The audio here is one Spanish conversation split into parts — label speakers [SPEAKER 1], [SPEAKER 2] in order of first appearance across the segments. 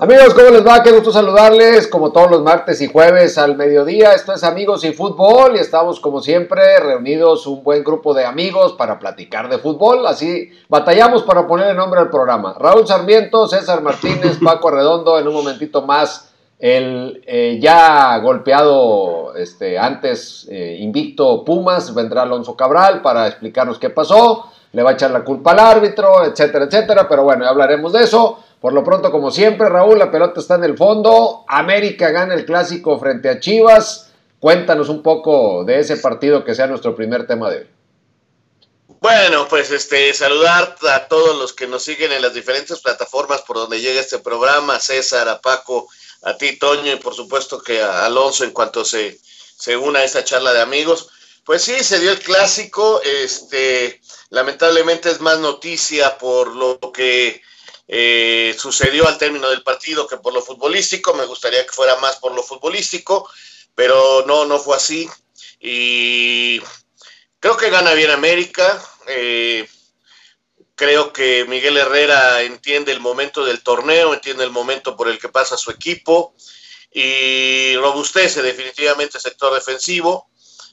[SPEAKER 1] Amigos, ¿cómo les va? Qué gusto saludarles, como todos los martes y jueves al mediodía. Esto es Amigos y Fútbol y estamos como siempre reunidos un buen grupo de amigos para platicar de fútbol. Así batallamos para poner el nombre al programa. Raúl Sarmiento, César Martínez, Paco Redondo, en un momentito más el eh, ya golpeado este, antes eh, invicto Pumas, vendrá Alonso Cabral para explicarnos qué pasó, le va a echar la culpa al árbitro, etcétera, etcétera, pero bueno, ya hablaremos de eso. Por lo pronto, como siempre, Raúl, la pelota está en el fondo. América gana el clásico frente a Chivas. Cuéntanos un poco de ese partido que sea nuestro primer tema de hoy.
[SPEAKER 2] Bueno, pues este saludar a todos los que nos siguen en las diferentes plataformas por donde llega este programa, César, a Paco, a ti, Toño, y por supuesto que a Alonso en cuanto se, se una a esta charla de amigos. Pues sí, se dio el clásico, este, lamentablemente es más noticia por lo que eh, sucedió al término del partido que por lo futbolístico, me gustaría que fuera más por lo futbolístico, pero no, no fue así. Y creo que gana bien América. Eh, creo que Miguel Herrera entiende el momento del torneo, entiende el momento por el que pasa su equipo y robustece definitivamente el sector defensivo.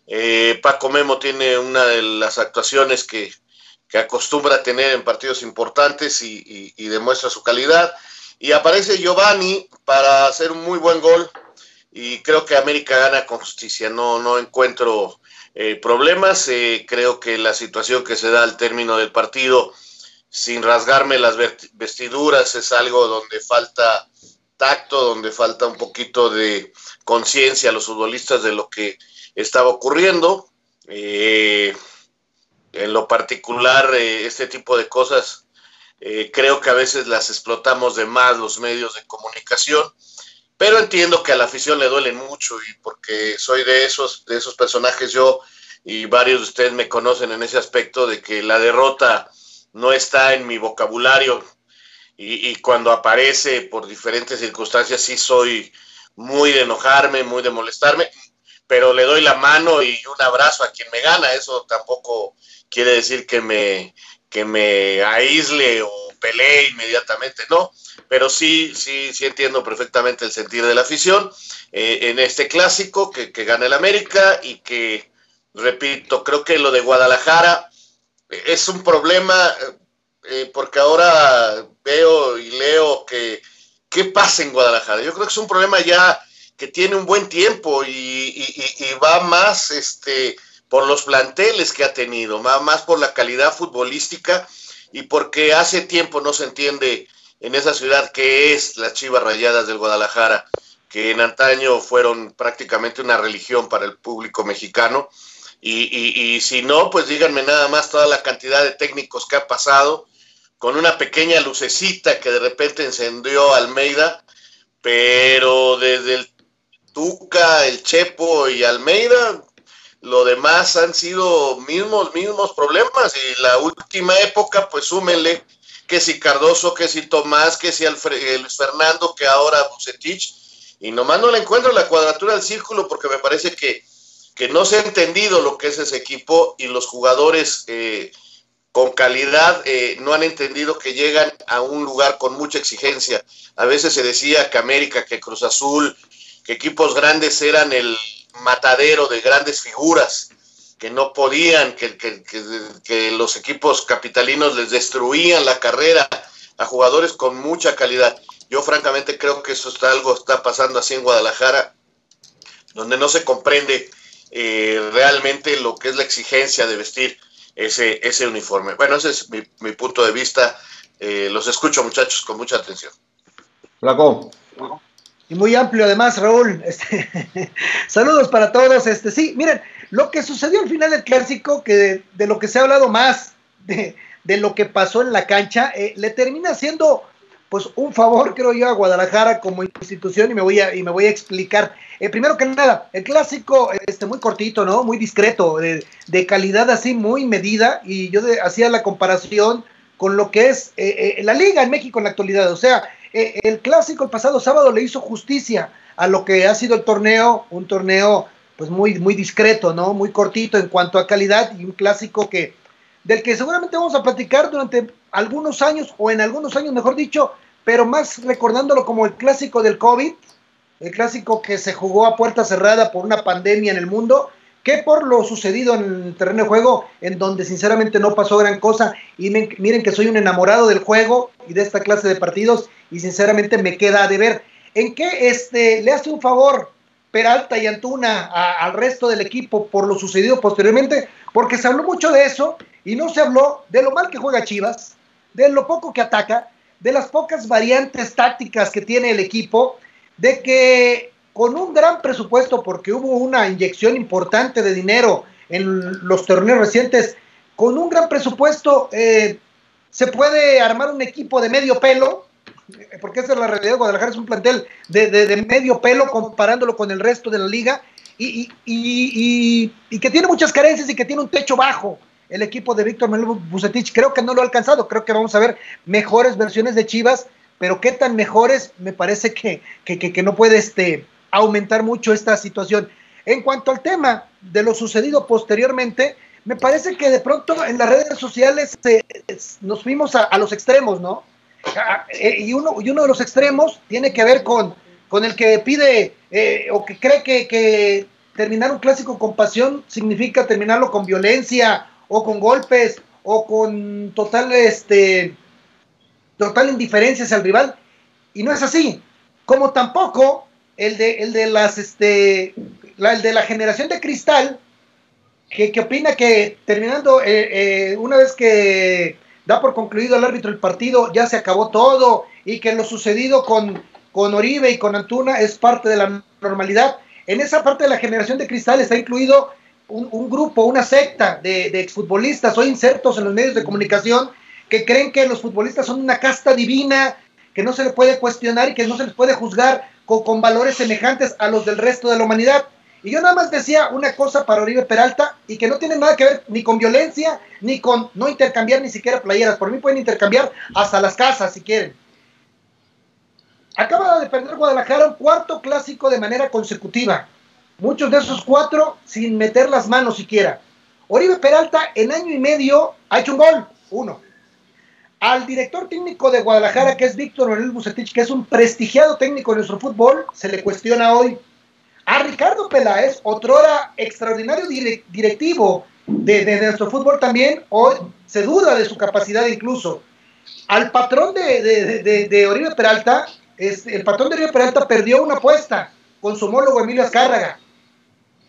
[SPEAKER 2] Eh, Paco Memo tiene una de las actuaciones que, que acostumbra a tener en partidos importantes y, demuestra su calidad. Y aparece Giovanni para hacer un muy buen gol y creo que América gana con justicia. No, no encuentro eh, problemas. Eh, creo que la situación que se da al término del partido, sin rasgarme las vestiduras, es algo donde falta tacto, donde falta un poquito de conciencia a los futbolistas de lo que estaba ocurriendo. Eh, en lo particular, eh, este tipo de cosas eh, creo que a veces las explotamos de más los medios de comunicación, pero entiendo que a la afición le duelen mucho y porque soy de esos, de esos personajes yo y varios de ustedes me conocen en ese aspecto de que la derrota no está en mi vocabulario y, y cuando aparece por diferentes circunstancias sí soy muy de enojarme, muy de molestarme, pero le doy la mano y un abrazo a quien me gana, eso tampoco quiere decir que me, que me aísle o pelee inmediatamente, no, pero sí, sí, sí entiendo perfectamente el sentir de la afición eh, en este clásico que, que, gana el América y que, repito, creo que lo de Guadalajara es un problema eh, porque ahora veo y leo que qué pasa en Guadalajara. Yo creo que es un problema ya que tiene un buen tiempo y, y, y va más este por los planteles que ha tenido, más por la calidad futbolística y porque hace tiempo no se entiende en esa ciudad que es las Chivas Rayadas del Guadalajara, que en antaño fueron prácticamente una religión para el público mexicano. Y, si no, pues díganme nada más toda la cantidad de técnicos que ha pasado, con una pequeña lucecita que de repente encendió Almeida, pero desde el Tuca, el Chepo y Almeida, lo demás han sido mismos, mismos problemas. Y la última época, pues súmenle que si Cardoso, que si Tomás, que si Alfred, Luis Fernando, que ahora Bucetich. Y nomás no le encuentro la cuadratura del círculo porque me parece que, que no se ha entendido lo que es ese equipo y los jugadores eh, con calidad eh, no han entendido que llegan a un lugar con mucha exigencia. A veces se decía que América, que Cruz Azul, que equipos grandes eran el matadero de grandes figuras que no podían, que, que, los equipos capitalinos les destruían la carrera a jugadores con mucha calidad. Yo francamente creo que eso está algo está pasando así en Guadalajara, donde no se comprende eh, realmente lo que es la exigencia de vestir ese, ese uniforme. Bueno, ese es mi, mi punto de vista. Eh, los escucho muchachos con mucha atención.
[SPEAKER 1] Flaco.
[SPEAKER 3] Y muy amplio además, Raúl. Este, saludos para todos. Este, sí, miren, lo que sucedió al final del clásico, que de, lo que se ha hablado más de, de lo que pasó en la cancha, eh, le termina siendo pues un favor, creo yo, a Guadalajara como institución y me voy a, y me voy a explicar. Eh, primero que nada, el clásico este, muy cortito, ¿no? Muy discreto, de, de calidad así muy medida y yo hacía la comparación con lo que es eh, la liga en México en la actualidad. O sea, eh, el clásico el pasado sábado le hizo justicia a lo que ha sido el torneo, un torneo pues muy, muy discreto, ¿no? Muy cortito en cuanto a calidad y un clásico que, del que seguramente vamos a platicar durante algunos años, o en algunos años, mejor dicho, pero más recordándolo como el clásico del COVID, el clásico que se jugó a puerta cerrada por una pandemia en el mundo, que por lo sucedido en el terreno de juego, en donde sinceramente no pasó gran cosa. Y miren que soy un enamorado del juego y de esta clase de partidos, y sinceramente me queda de ver. ¿En qué este, le hace un favor Peralta y Antuna al resto del equipo por lo sucedido posteriormente? Porque se habló mucho de eso y no se habló de lo mal que juega Chivas, de lo poco que ataca, de las pocas variantes tácticas que tiene el equipo, de que con un gran presupuesto, porque hubo una inyección importante de dinero en los torneos recientes, con un gran presupuesto eh, se puede armar un equipo de medio pelo, porque esa es la realidad, Guadalajara es un plantel de, medio pelo comparándolo con el resto de la liga, y, y, que tiene muchas carencias y que tiene un techo bajo el equipo de Víctor Manuel Bucetich. Creo que no lo ha alcanzado, creo que vamos a ver mejores versiones de Chivas, pero qué tan mejores me parece que, que, que no puede este, aumentar mucho esta situación. En cuanto al tema de lo sucedido posteriormente, me parece que de pronto en las redes sociales nos fuimos a, los extremos, ¿no? Eh, y, uno, y uno de los extremos tiene que ver con, con el que pide eh, o que cree que, que, terminar un clásico con pasión significa terminarlo con violencia o con golpes o con total, este, total indiferencia hacia el rival. Y no es así. Como tampoco el de, el de las, este, la, el de la generación de cristal, que, que opina que terminando, eh, eh, una vez que da por concluido el árbitro el partido, ya se acabó todo, y que lo sucedido con, con Oribe y con Antuna es parte de la normalidad. En esa parte de la generación de cristal está incluido un, un grupo, una secta de, de exfutbolistas o insertos en los medios de comunicación que creen que los futbolistas son una casta divina, que no se le puede cuestionar y que no se les puede juzgar con, valores semejantes a los del resto de la humanidad. Y yo nada más decía una cosa para Oribe Peralta y que no tiene nada que ver ni con violencia, ni con no intercambiar ni siquiera playeras. Por mí pueden intercambiar hasta las casas si quieren. Acaba de perder Guadalajara un cuarto clásico de manera consecutiva. Muchos de esos cuatro sin meter las manos siquiera. Oribe Peralta en año y medio ha hecho un gol, uno. Al director técnico de Guadalajara, que es Víctor Manuel Bucetich, que es un prestigiado técnico de nuestro fútbol, se le cuestiona hoy. A Ricardo Peláez, otrora extraordinario directivo de, nuestro fútbol también, hoy se duda de su capacidad incluso. Al patrón de, Oribe Peralta, el patrón de Oribe Peralta perdió una apuesta con su homólogo Emilio Azcárraga.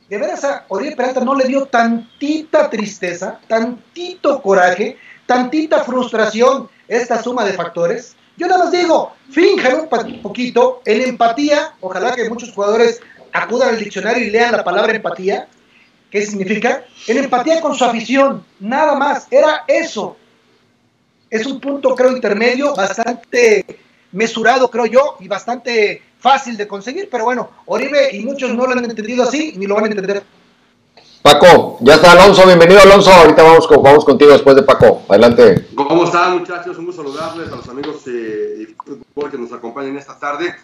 [SPEAKER 3] De veras a Oribe Peralta no le dio tantita tristeza, tantito coraje, tantita frustración esta suma de factores. Yo nada más digo, finjan un poquito en empatía, ojalá que muchos jugadores acudan al diccionario y lean la palabra empatía, ¿qué significa? En empatía con su afición, nada más, era eso. Es un punto, creo, intermedio, bastante mesurado, creo yo, y bastante fácil de conseguir, pero bueno, Oribe y muchos no lo han entendido así, ni lo van a entender
[SPEAKER 1] Paco, ya está Alonso, bienvenido Alonso, ahorita vamos, vamos contigo después de Paco, adelante.
[SPEAKER 4] ¿Cómo están muchachos? Un gusto saludarles a los amigos de fútbol que nos acompañan esta tarde.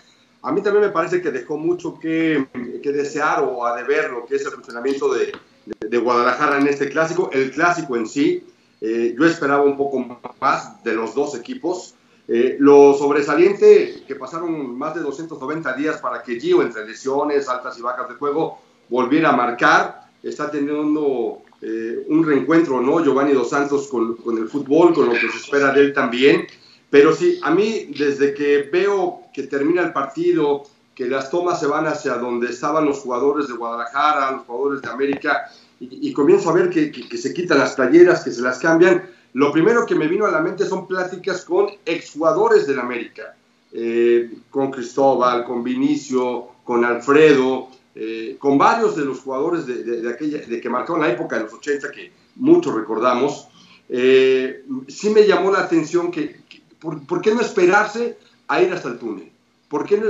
[SPEAKER 4] A mí también me parece que dejó mucho que, que desear o a deber lo que es el funcionamiento de, de, Guadalajara en este clásico. El clásico en sí, eh, yo esperaba un poco más de los dos equipos. Eh, lo sobresaliente que pasaron más de 290 días para que Gio, entre lesiones, altas y bajas de juego, volviera a marcar está teniendo eh, un reencuentro, ¿no? Giovanni Dos Santos con, con, el fútbol, con lo que se espera de él también. Pero sí, a mí desde que veo que termina el partido, que las tomas se van hacia donde estaban los jugadores de Guadalajara, los jugadores de América, y, comienzo a ver que, que, se quitan las playeras, que se las cambian, lo primero que me vino a la mente son pláticas con exjugadores del América, eh, con Cristóbal, con Vinicio, con Alfredo, eh, con varios de los jugadores de, aquella, de que marcaron la época de los 80, que muchos recordamos, eh, sí me llamó la atención que, por, qué no esperarse a ir hasta el túnel? ¿Por qué no,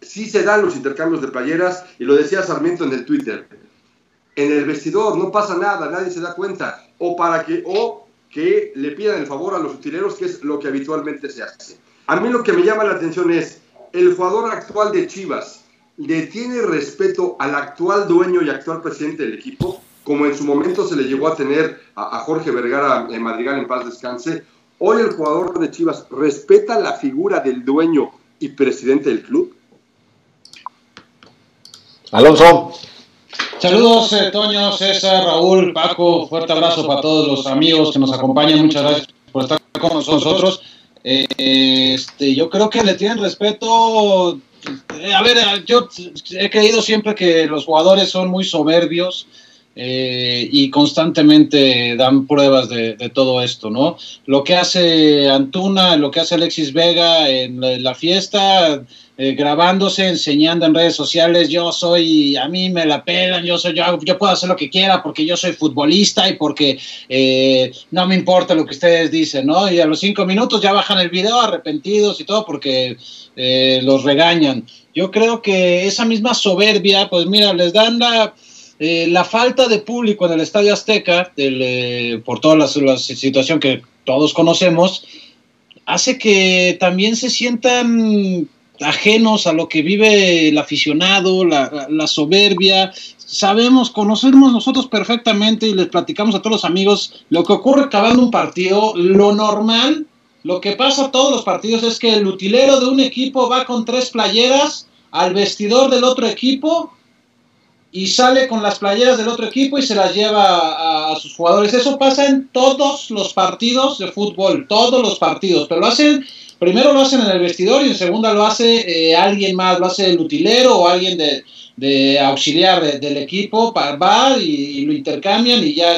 [SPEAKER 4] sí se dan los intercambios de playeras? Y lo decía Sarmiento en el Twitter. En el vestidor no pasa nada, nadie se da cuenta. O para que, o que le pidan el favor a los utileros, que es lo que habitualmente se hace. A mí lo que me llama la atención es el jugador actual de Chivas, le tiene respeto al actual dueño y actual presidente del equipo, como en su momento se le llegó a tener a, Jorge Vergara en Madrigal en paz descanse, Hoy el jugador de Chivas respeta la figura del dueño y presidente del club.
[SPEAKER 1] Alonso.
[SPEAKER 5] Saludos, eh, Toño, César, Raúl, Paco, fuerte abrazo para todos los amigos que nos acompañan, muchas gracias por estar con nosotros. Eh, este, yo creo que le tienen respeto. Eh, a ver, yo he creído siempre que los jugadores son muy soberbios, eh, y constantemente dan pruebas de, todo esto, ¿no? Lo que hace Antuna, lo que hace Alexis Vega en la, fiesta, eh, grabándose, enseñando en redes sociales, yo soy, a mí me la pegan, yo soy, yo, yo puedo hacer lo que quiera porque yo soy futbolista y porque eh, no me importa lo que ustedes dicen, ¿no? Y a los cinco minutos ya bajan el video arrepentidos y todo porque los regañan. Yo creo que esa misma soberbia, pues mira, les dan la eh, la falta de público en el Estadio Azteca, eh, por toda la, situación que todos conocemos, hace que también se sientan ajenos a lo que vive el aficionado, la, la, soberbia. Sabemos, conocemos nosotros perfectamente y les platicamos a todos los amigos lo que ocurre acabando un partido. Lo normal, lo que pasa a todos los partidos es que el utilero de un equipo va con tres playeras al vestidor del otro equipo y sale con las playeras del otro equipo y se las lleva a, sus jugadores. Eso pasa en todos los partidos de fútbol, todos los partidos, pero lo hacen, primero lo hacen en el vestidor y en segunda lo hace eh, alguien más, lo hace el utilero o alguien de, auxiliar del equipo, va y, lo intercambian y ya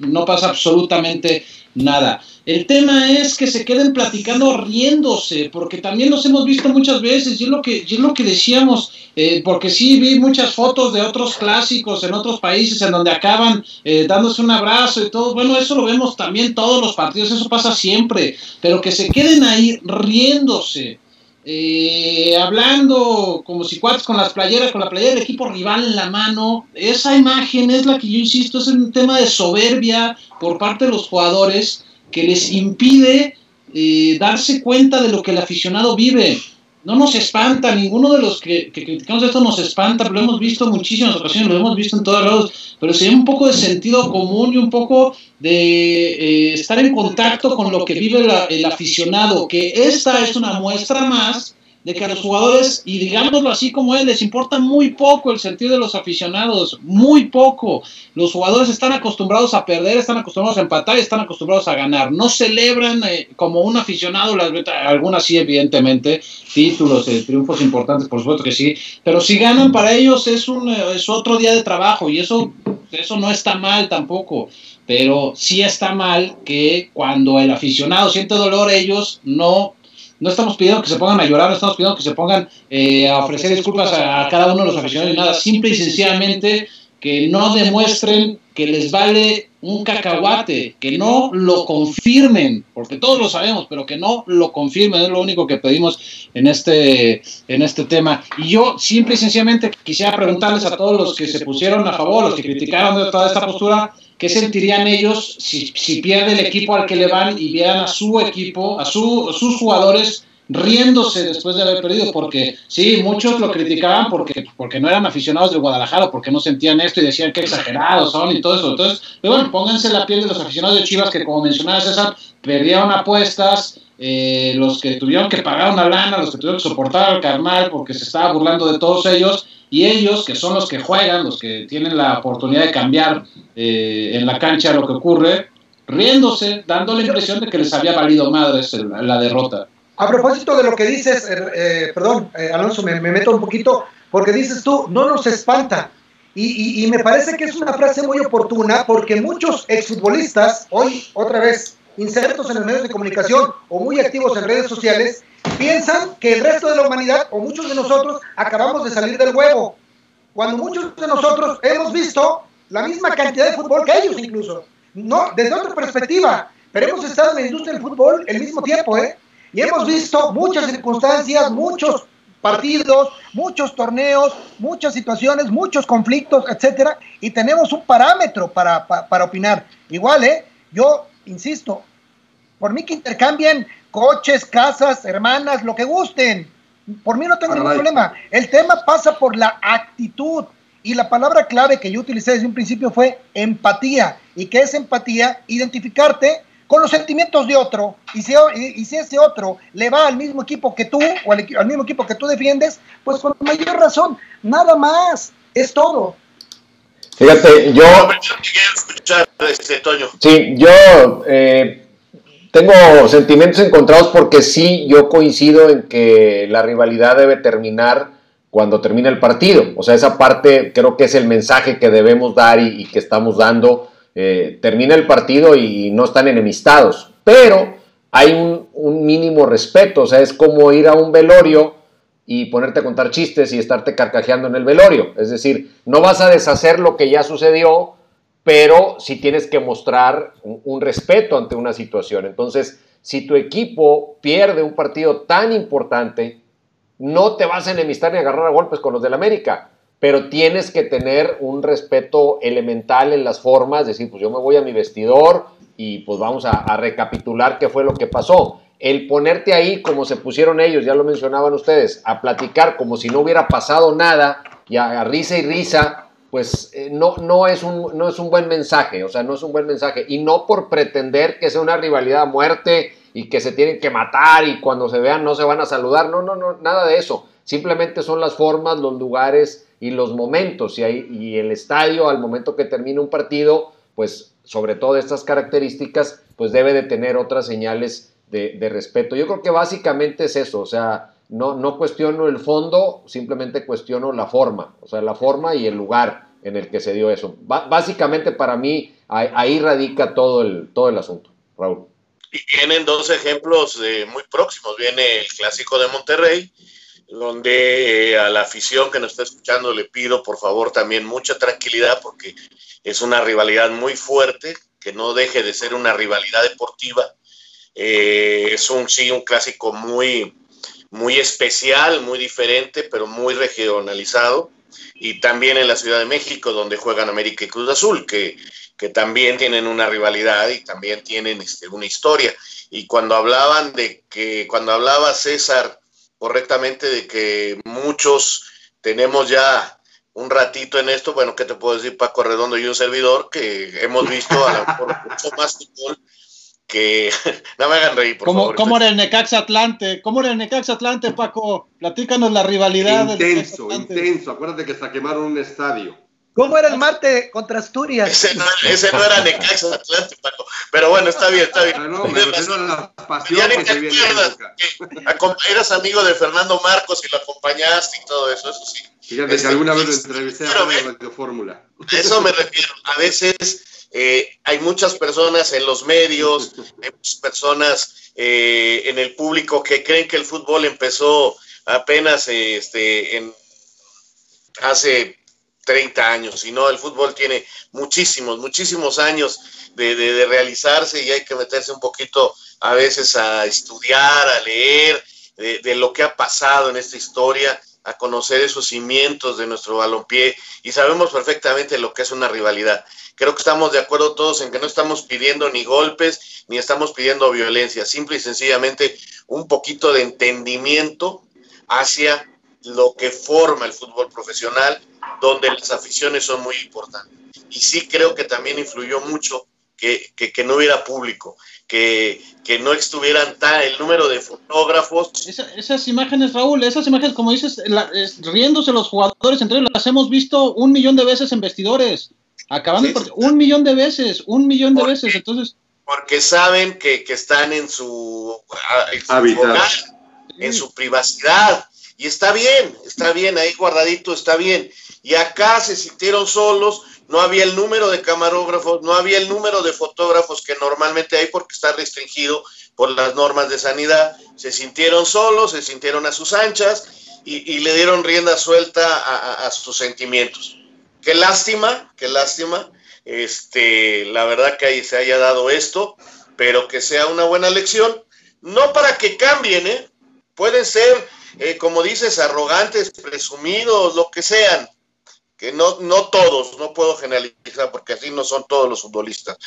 [SPEAKER 5] no pasa absolutamente nada. El tema es que se queden platicando riéndose, porque también los hemos visto muchas veces, y es lo que, es lo que decíamos, eh, porque sí vi muchas fotos de otros clásicos en otros países en donde acaban eh, dándose un abrazo y todo. Bueno, eso lo vemos también todos los partidos, eso pasa siempre, pero que se queden ahí riéndose. Eh, hablando como si cuates con las playeras, con la playera del equipo rival en la mano, esa imagen es la que yo insisto, es un tema de soberbia por parte de los jugadores que les impide eh, darse cuenta de lo que el aficionado vive. No nos espanta, ninguno de los que, criticamos esto nos espanta, lo hemos visto en muchísimas ocasiones, lo hemos visto en todos lados, pero sería un poco de sentido común y un poco de eh, estar en contacto con lo que vive el aficionado, que esta es una muestra más de que a los jugadores, y digámoslo así como él, les importa muy poco el sentido de los aficionados, muy poco. Los jugadores están acostumbrados a perder, están acostumbrados a empatar y están acostumbrados a ganar. No celebran eh, como un aficionado, algunas sí, evidentemente, títulos, eh, triunfos importantes, por supuesto que sí, pero si ganan para ellos es, un, eh, es otro día de trabajo y eso, eso no está mal tampoco. Pero sí está mal que cuando el aficionado siente dolor, ellos no no estamos pidiendo que se pongan a llorar, no estamos pidiendo que se pongan eh, a ofrecer disculpas a, cada uno de los aficionados nada, simple y sencillamente que no demuestren que les vale un cacahuate, que no lo confirmen, porque todos lo sabemos, pero que no lo confirmen, es lo único que pedimos en este, en este tema. Y yo simple y sencillamente quisiera preguntarles a todos los que se pusieron a favor, los que criticaron de toda esta postura, ¿qué sentirían ellos si, si pierde el equipo al que le van y vieran a su equipo, a, su, sus jugadores riéndose después de haber perdido, porque sí, muchos lo criticaban porque, porque no eran aficionados de Guadalajara, porque no sentían esto y decían que exagerados son y todo eso. Entonces, pero bueno, pónganse la piel de los aficionados de Chivas que, como mencionaba César, perdieron apuestas, eh, los que tuvieron que pagar una lana, los que tuvieron que soportar al carnal porque se estaba burlando de todos ellos, y ellos, que son los que juegan, los que tienen la oportunidad de cambiar eh, en la cancha lo que ocurre, riéndose, dando la impresión de que les había valido madres la derrota.
[SPEAKER 3] A propósito de lo que dices, eh, eh, perdón, Alonso, me, meto un poquito, porque dices tú, no nos espanta. Y, me parece que es una frase muy oportuna porque muchos exfutbolistas, hoy otra vez insertos en los medios de comunicación o muy activos en redes sociales, piensan que el resto de la humanidad o muchos de nosotros acabamos de salir del huevo. Cuando muchos de nosotros hemos visto la misma cantidad de fútbol que ellos incluso. No, desde otra perspectiva, pero hemos estado en la industria del fútbol el mismo tiempo, ¿eh? Y hemos visto muchas circunstancias, muchos partidos, muchos torneos, muchas situaciones, muchos conflictos, etcétera, y tenemos un parámetro para, para, opinar. Igual, ¿eh? Yo insisto, por mí que intercambien coches, casas, hermanas, lo que gusten. Por mí no tengo ningún problema. El tema pasa por la actitud. Y la palabra clave que yo utilicé desde un principio fue empatía. ¿Y qué es empatía? Identificarte con los sentimientos de otro, y si, y, si ese otro le va al mismo equipo que tú, o al, al, mismo equipo que tú defiendes, pues con mayor razón, nada más, es todo.
[SPEAKER 1] Fíjate, yo...
[SPEAKER 2] Este,
[SPEAKER 1] sí, yo eh, tengo sentimientos encontrados porque sí, yo coincido en que la rivalidad debe terminar cuando termina el partido. O sea, esa parte creo que es el mensaje que debemos dar y, que estamos dando. Eh, termina el partido y, no están enemistados, pero hay un, un, mínimo respeto. O sea, es como ir a un velorio y ponerte a contar chistes y estarte carcajeando en el velorio. Es decir, no vas a deshacer lo que ya sucedió, pero sí tienes que mostrar un, respeto ante una situación. Entonces, si tu equipo pierde un partido tan importante, no te vas a enemistar ni agarrar a golpes con los del América, pero tienes que tener un respeto elemental en las formas, decir, pues yo me voy a mi vestidor y pues vamos a, recapitular qué fue lo que pasó. El ponerte ahí como se pusieron ellos, ya lo mencionaban ustedes, a platicar como si no hubiera pasado nada y a, risa y risa, pues eh, no, no, es un, no es un buen mensaje, o sea, no es un buen mensaje. Y no por pretender que sea una rivalidad a muerte y que se tienen que matar y cuando se vean no se van a saludar. No, no, no, nada de eso. Simplemente son las formas, los lugares y los momentos. Y, hay, y el estadio, al momento que termine un partido, pues sobre todo estas características, pues debe de tener otras señales de, de respeto. Yo creo que básicamente es eso, o sea, no, no cuestiono el fondo, simplemente cuestiono la forma, o sea, la forma y el lugar en el que se dio eso. básicamente para mí ahí, radica todo el, todo el asunto, Raúl.
[SPEAKER 2] Y vienen dos ejemplos muy próximos. Viene el clásico de Monterrey, donde eh, a la afición que nos está escuchando le pido por favor también mucha tranquilidad porque es una rivalidad muy fuerte, que no deje de ser una rivalidad deportiva. Eh, es un sí, un clásico muy, muy especial, muy diferente, pero muy regionalizado. Y también en la Ciudad de México, donde juegan América y Cruz Azul, que que también tienen una rivalidad y también tienen este, una historia. Y cuando hablaban de que, cuando hablaba César correctamente de que muchos tenemos ya un ratito en esto, bueno, ¿qué te puedo decir, Paco Redondo y un servidor, que hemos visto a lo mejor mucho más fútbol que no me hagan reír, por
[SPEAKER 5] ¿Cómo,
[SPEAKER 2] favor.
[SPEAKER 5] ¿Cómo era el Necaxa Atlante? ¿Cómo era el Necaxa Atlante, Paco? Platícanos la rivalidad.
[SPEAKER 4] Intenso, intenso. Acuérdate que se quemaron un estadio.
[SPEAKER 3] ¿Cómo era el Marte contra Asturias?
[SPEAKER 2] Ese no, ese no era Necaxa Atlántico, Paco. Pero bueno, está bien, está bien.
[SPEAKER 4] Ah, no, me la pasión que se viene
[SPEAKER 2] Eras amigo de Fernando Marcos y lo acompañaste y todo eso, eso sí.
[SPEAKER 4] Fíjate que alguna vez lo entrevisté a Radio Fórmula.
[SPEAKER 2] Eso me refiero. A veces eh, hay muchas personas en los medios, hay muchas personas eh, en el público que creen que el fútbol empezó apenas este, en, hace 30 años, y no, el fútbol tiene muchísimos, muchísimos años de, realizarse y hay que meterse un poquito a veces a estudiar, a leer de, lo que ha pasado en esta historia, a conocer esos cimientos de nuestro balompié y sabemos perfectamente lo que es una rivalidad. Creo que estamos de acuerdo todos en que no estamos pidiendo ni golpes ni estamos pidiendo violencia, simple y sencillamente un poquito de entendimiento hacia lo que forma el fútbol profesional, donde las aficiones son muy importantes. Y sí creo que también influyó mucho que, que, no hubiera público, que, que, no estuvieran tan el número de fotógrafos.
[SPEAKER 5] esas imágenes, Raúl, esas imágenes, como dices, riéndose los jugadores entre ellos, las hemos visto un millón de veces en vestidores. Acabando un millón de veces, un millón de veces. Entonces,
[SPEAKER 2] porque saben que, que están en su, en su hogar, en su privacidad y está bien, está bien, ahí guardadito está bien. Y acá se sintieron solos, no había el número de camarógrafos, no había el número de fotógrafos que normalmente hay porque está restringido por las normas de sanidad. Se sintieron solos, se sintieron a sus anchas y, le dieron rienda suelta a, sus sentimientos. Qué lástima, qué lástima. Este, la verdad que ahí se haya dado esto, pero que sea una buena lección. No para que cambien, ¿eh? Pueden ser eh, como dices, arrogantes, presumidos, lo que sean, que no, no todos, no puedo generalizar porque así no son todos los futbolistas,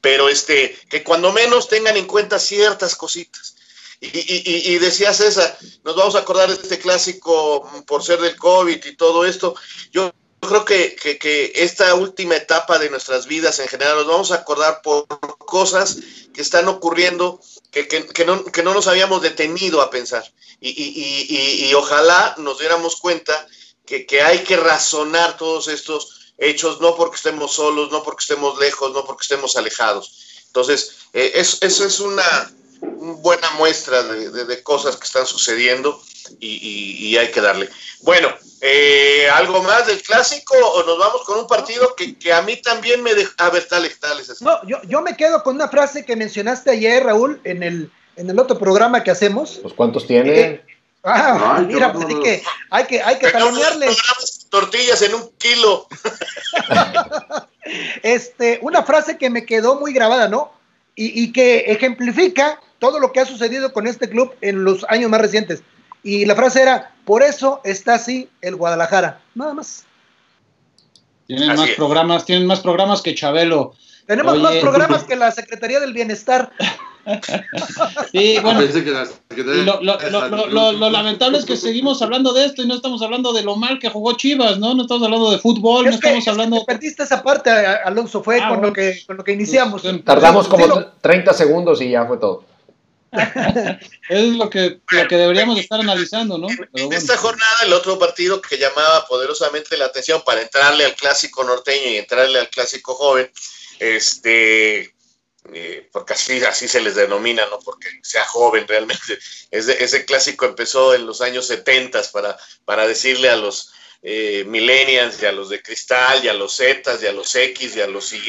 [SPEAKER 2] pero este, que cuando menos tengan en cuenta ciertas cositas. Y, y, y, decía César, nos vamos a acordar de este clásico por ser del COVID y todo esto. Yo creo que, que, esta última etapa de nuestras vidas en general nos vamos a acordar por cosas que están ocurriendo que, que no, no, nos habíamos detenido a pensar. Y, y, ojalá nos diéramos cuenta que, hay que razonar todos estos hechos, no porque estemos solos, no porque estemos lejos, no porque estemos alejados. Entonces, eh, eso, es una, buena muestra de, cosas que están sucediendo y, hay que darle. Bueno, eh, ¿algo más del clásico o nos vamos con un partido que, a mí también me deja... A ver, dale, dale.
[SPEAKER 3] No, yo, yo me quedo con una frase que mencionaste ayer, Raúl, en el, en el otro programa que hacemos.
[SPEAKER 1] Pues, ¿cuántos tiene?
[SPEAKER 3] Eh, ah, mira, pues que hay que, hay que talonearle.
[SPEAKER 2] Tortillas en un kilo.
[SPEAKER 3] este, una frase que me quedó muy grabada, ¿no? Y, y, que ejemplifica todo lo que ha sucedido con este club en los años más recientes. Y la frase era, por eso está así el Guadalajara. Nada más.
[SPEAKER 5] Tienen más programas, tienen más programas que Chabelo.
[SPEAKER 3] Tenemos más programas que la Secretaría del Bienestar.
[SPEAKER 5] Sí, bueno. lo, lamentable es que seguimos hablando de esto y no estamos hablando de lo mal que jugó Chivas, ¿no? No estamos hablando de fútbol, no estamos hablando.
[SPEAKER 3] perdiste esa parte, Alonso, fue ah, con, lo que, con lo que iniciamos. Pues,
[SPEAKER 1] Tardamos como 30 segundos y ya fue todo.
[SPEAKER 5] es lo que, lo que deberíamos estar analizando, ¿no?
[SPEAKER 2] en esta jornada, el otro partido que llamaba poderosamente la atención para entrarle al clásico norteño y entrarle al clásico joven, este, eh, porque así, así se les denomina, no porque sea joven realmente. Ese, ese clásico empezó en los años 70 para, para decirle a los eh, millennials y a los de cristal y a los Z y a los X y a los Y.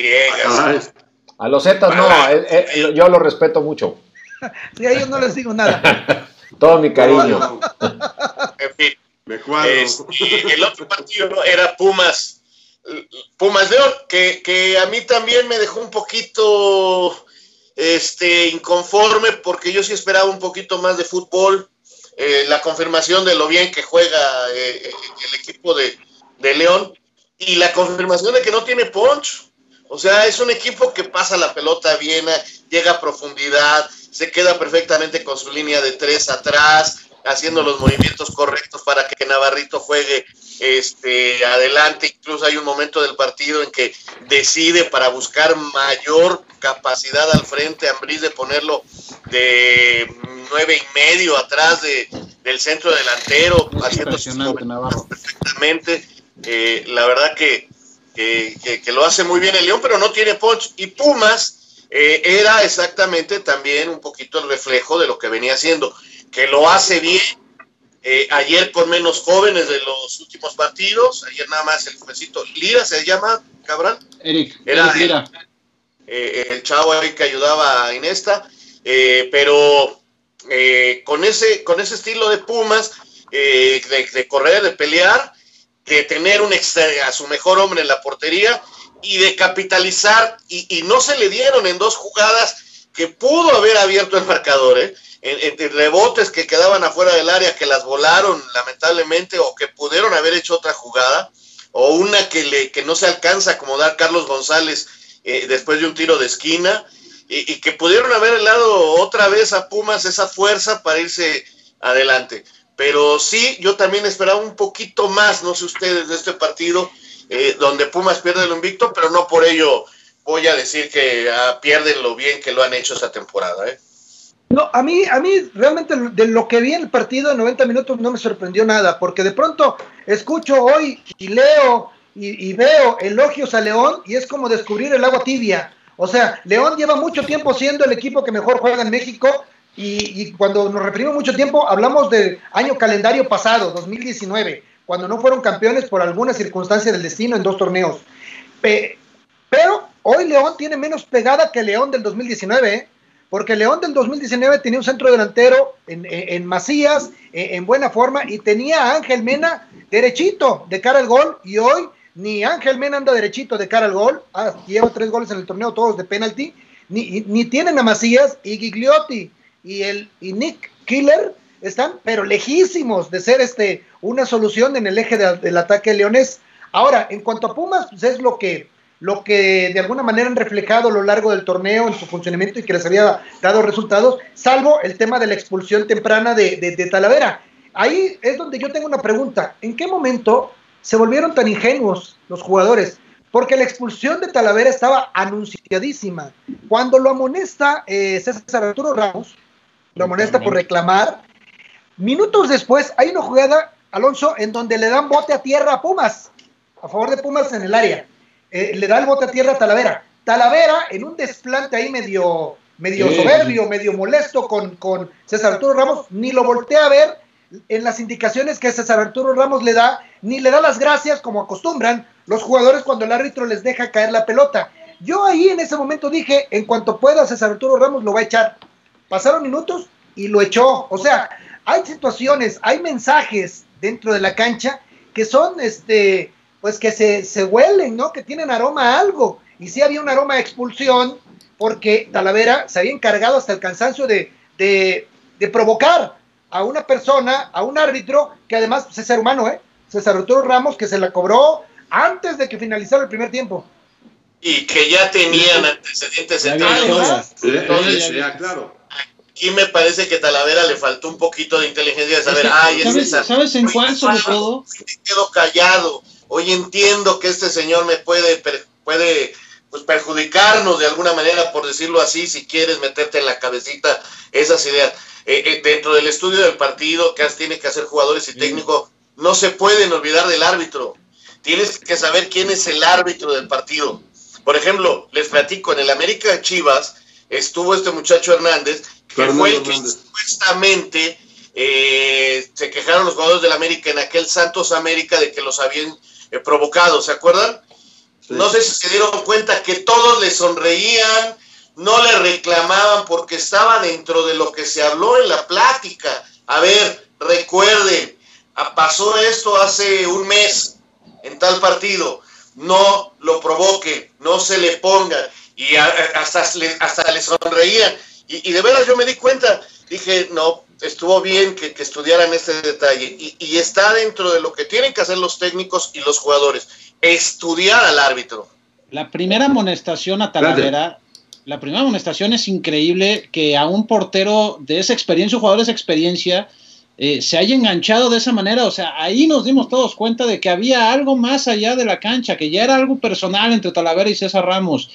[SPEAKER 1] A los Z no, eh, yo lo respeto mucho.
[SPEAKER 3] y a ellos no les digo nada.
[SPEAKER 1] Todo mi cariño.
[SPEAKER 2] en fin. Este, el otro partido era Pumas Pumas León, que, que, a mí también me dejó un poquito este, inconforme porque yo sí esperaba un poquito más de fútbol. Eh, la confirmación de lo bien que juega eh, el equipo de, de, León y la confirmación de que no tiene punch. O sea, es un equipo que pasa la pelota bien, llega a profundidad, se queda perfectamente con su línea de tres atrás, haciendo los movimientos correctos para que Navarrito juegue este, adelante. Incluso hay un momento del partido en que decide para buscar mayor capacidad al frente a de ponerlo de nueve y medio atrás de, del centro delantero, haciendo perfectamente. Eh, la verdad que, que, lo hace muy bien el León, pero no tiene punch. Y Pumas eh, era exactamente también un poquito el reflejo de lo que venía haciendo, que lo hace bien, eh, ayer con menos jóvenes de los últimos partidos, ayer nada más el jovencito Lira se llama, Cabral.
[SPEAKER 5] Eric, era Lira.
[SPEAKER 2] Eh, el chavo ahí que ayudaba a Inesta, eh, pero con, ese, con ese estilo de Pumas, de, correr, de pelear, de tener un a su mejor hombre en la portería y de capitalizar, y, y no se le dieron en dos jugadas que pudo haber abierto el marcador, ¿eh? En, rebotes que quedaban afuera del área, que las volaron lamentablemente o que pudieron haber hecho otra jugada, o una que, le, que no se alcanza a acomodar Carlos González eh, después de un tiro de esquina, y, que pudieron haber dado otra vez a Pumas esa fuerza para irse adelante. Pero sí, yo también esperaba un poquito más, no sé ustedes, de este partido, eh, donde Pumas pierde el invicto, pero no por ello voy a decir que ah, pierden lo bien que lo han hecho esta temporada. ¿eh?
[SPEAKER 3] No, a mí, a mí realmente de lo que vi en el partido de 90 minutos no me sorprendió nada, porque de pronto escucho hoy y leo y, veo elogios a León y es como descubrir el agua tibia. O sea, León lleva mucho tiempo siendo el equipo que mejor juega en México y, y cuando nos referimos mucho tiempo hablamos del año calendario pasado, 2019, cuando no fueron campeones por alguna circunstancia del destino en dos torneos. pero hoy León tiene menos pegada que León del 2019, ¿eh? Porque León del 2019 tenía un centro delantero en, Macías, en, buena forma, y tenía a Ángel Mena derechito de cara al gol, y hoy ni Ángel Mena anda derechito de cara al gol, ah, lleva tres goles en el torneo, todos de penalti, ni, ni tienen a Macías y Gigliotti y, el, y Nick Killer están, pero lejísimos de ser este, una solución en el eje del ataque leonés. Ahora, en cuanto a Pumas, pues es lo que lo que de alguna manera han reflejado a lo largo del torneo en su funcionamiento y que les había dado resultados, salvo el tema de la expulsión temprana de, Talavera. Ahí es donde yo tengo una pregunta. ¿En qué momento se volvieron tan ingenuos los jugadores, porque la expulsión de Talavera estaba anunciadísima. Cuando lo amonesta eh, César Arturo Ramos, lo amonesta por reclamar, minutos después hay una jugada, Alonso, en donde le dan bote a tierra a Pumas, a favor de Pumas en el área. Eh, le da el bote a tierra a Talavera. Talavera, en un desplante ahí medio, medio soberbio, medio molesto con, con César Arturo Ramos, ni lo voltea a ver en las indicaciones que César Arturo Ramos le da, ni le da las gracias como acostumbran los jugadores cuando el árbitro les deja caer la pelota. Yo ahí en ese momento dije, en cuanto pueda César Arturo Ramos lo va a echar. Pasaron minutos y lo echó. O sea, hay situaciones, hay mensajes dentro de la cancha que son, este, pues que se, se huelen, ¿no? Que tienen aroma a algo. Y sí había un aroma de expulsión porque Talavera se había encargado hasta el cansancio de, de, de provocar a una persona, a un árbitro, que además pues, es ser humano, ¿eh? César Arturo Ramos, que se la cobró antes de que finalizara el primer tiempo.
[SPEAKER 2] Y que ya tenían antecedentes en Entonces,
[SPEAKER 4] ya, claro.
[SPEAKER 2] Aquí me parece que Talavera le faltó un poquito de inteligencia de saber, ay,
[SPEAKER 5] ¿sabes,
[SPEAKER 2] es
[SPEAKER 5] ¿sabes en cuál sobre todo?
[SPEAKER 2] Me quedo callado. Hoy entiendo que este señor me puede, puede pues, perjudicarnos de alguna manera, por decirlo así, si quieres meterte en la cabecita esas ideas eh, eh, dentro del estudio del partido que tiene que hacer jugadores y técnicos, no se pueden olvidar del árbitro. Tienes que saber quién es el árbitro del partido. Por ejemplo, les platico, en el América de Chivas estuvo este muchacho Hernández, que fue el que supuestamente eh, se quejaron los jugadores del América en aquel Santos América de que los habían provocado, ¿se acuerdan? No sé si se dieron cuenta que todos le sonreían, no le reclamaban porque estaba dentro de lo que se habló en la plática. A ver, recuerden, pasó esto hace un mes en tal partido, no lo provoque, no se le ponga. Y hasta, hasta le sonreían. Y, de veras yo me di cuenta, dije, no, estuvo bien que, estudiaran este detalle. Y, y, está dentro de lo que tienen que hacer los técnicos y los jugadores, estudiar al árbitro.
[SPEAKER 5] La primera amonestación a Talavera la primera amonestación es increíble que a un portero de esa experiencia, un jugador de esa experiencia, eh, se haya enganchado de esa manera. O sea, ahí nos dimos todos cuenta de que había algo más allá de la cancha, que ya era algo personal entre Talavera y César Ramos.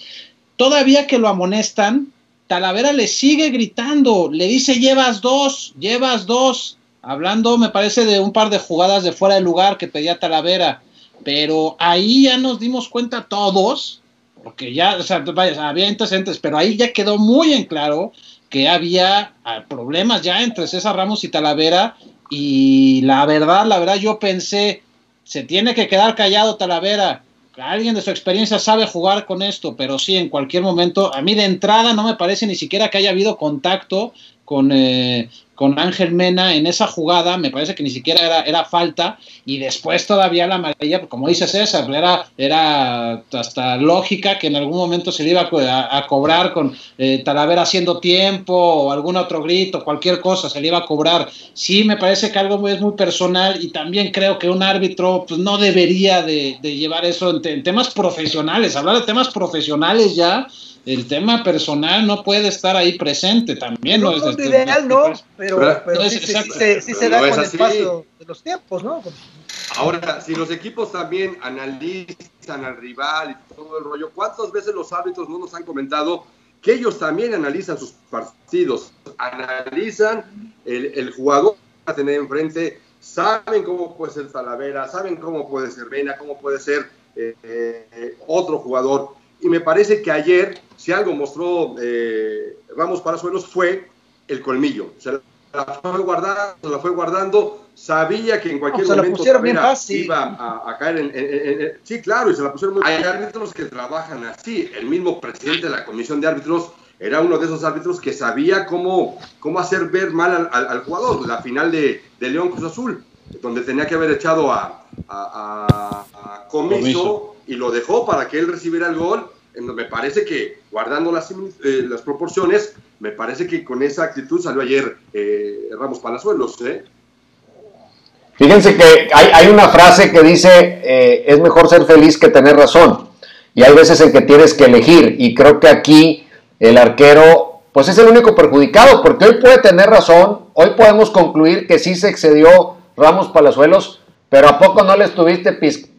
[SPEAKER 5] Todavía que lo amonestan, Talavera le sigue gritando, le dice llevas dos, llevas dos, hablando me parece de un par de jugadas de fuera de lugar que pedía Talavera, pero ahí ya nos dimos cuenta todos porque ya, o sea, vaya, había antecedentes, pero ahí ya quedó muy en claro que había ah, problemas ya entre César Ramos y Talavera. Y la verdad, la verdad yo pensé, se tiene que quedar callado Talavera, alguien de su experiencia sabe jugar con esto, pero sí, en cualquier momento, a mí de entrada no me parece ni siquiera que haya habido contacto con, eh, con Ángel Mena en esa jugada, me parece que ni siquiera era, era falta, y después todavía la amarilla, como dice César, era, era hasta lógica que en algún momento se le iba a, cobrar con eh, Talavera haciendo tiempo o algún otro grito, cualquier cosa, se le iba a cobrar. Sí, me parece que algo es muy personal y también creo que un árbitro pues, no debería de, llevar eso en temas profesionales, hablar de temas profesionales ya el tema personal no puede estar ahí presente también.
[SPEAKER 3] No, no es ideal, no, pero, sí, se da con el paso de los tiempos, ¿no?
[SPEAKER 4] Ahora, si los equipos también analizan al rival y todo el rollo, ¿cuántas veces los árbitros no nos han comentado que ellos también analizan sus partidos? Analizan el, el jugador a tener enfrente, saben cómo puede ser Talavera, saben cómo puede ser Vena, cómo puede ser eh, eh, otro jugador y me parece que ayer, si algo mostró eh, Ramos Palazuelos, fue el colmillo. Se la fue guardando, se la fue guardando, sabía que en cualquier momento iba a, caer en, Sí, claro, y se la pusieron muy Hay árbitros que trabajan así. El mismo presidente de la comisión de árbitros era uno de esos árbitros que sabía cómo, cómo hacer ver mal al, jugador. La final de, León Cruz Azul, donde tenía que haber echado a, a Comiso y lo dejó para que él recibiera el gol. Me parece que, guardando las, eh, las proporciones, me parece que con esa actitud salió ayer eh, Ramos Palazuelos. ¿eh?
[SPEAKER 1] Fíjense que hay, una frase que dice, es mejor ser feliz que tener razón. Y hay veces en que tienes que elegir. Y creo que aquí el arquero, pues es el único perjudicado, porque hoy puede tener razón. Hoy podemos concluir que sí se excedió Ramos Palazuelos, pero ¿a poco no le estuviste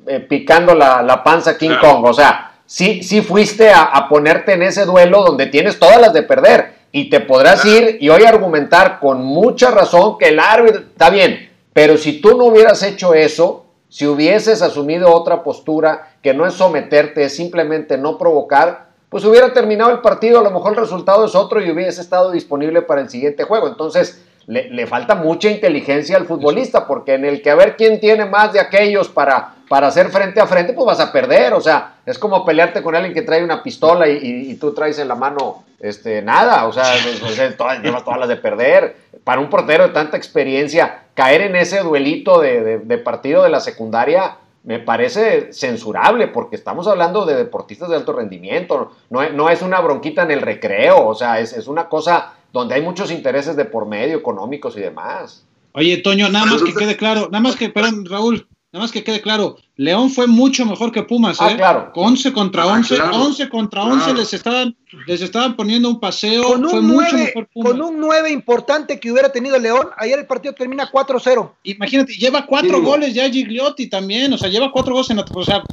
[SPEAKER 1] eh, picando la, panza a King Kong? O sea, sí, sí fuiste a, ponerte en ese duelo donde tienes todas las de perder y te podrás ir y hoy argumentar con mucha razón que el árbitro está bien, pero si tú no hubieras hecho eso, si hubieses asumido otra postura que no es someterte, es simplemente no provocar, pues hubiera terminado el partido, a lo mejor el resultado es otro y hubiese estado disponible para el siguiente juego. Entonces, le, falta mucha inteligencia al futbolista, porque en el que a ver quién tiene más de aquellos para, para hacer frente a frente, pues vas a perder. O sea, es como pelearte con alguien que trae una pistola y, tú traes en la mano este, nada. O sea, llevas todas las de perder. Para un portero de tanta experiencia, caer en ese duelito de, partido de la secundaria me parece censurable porque estamos hablando de deportistas de alto rendimiento, no, no es una bronquita en el recreo, o sea, es, es una cosa donde hay muchos intereses de por medio, económicos y demás.
[SPEAKER 5] Oye, Toño, nada más que quede claro, nada más que, perdón, Raúl, nada más que quede claro, León fue mucho mejor que Pumas, ah, ¿eh?
[SPEAKER 1] claro.
[SPEAKER 5] 11 contra 11, ah, 11 contra 11 les estaban les estaban poniendo un paseo, con un fue 9, mucho mejor
[SPEAKER 3] Pumas. Con un 9 importante que hubiera tenido León, ayer el partido termina 4-0.
[SPEAKER 5] Imagínate, lleva cuatro goles ya Gigliotti también, o sea, lleva cuatro goles en la, o sea,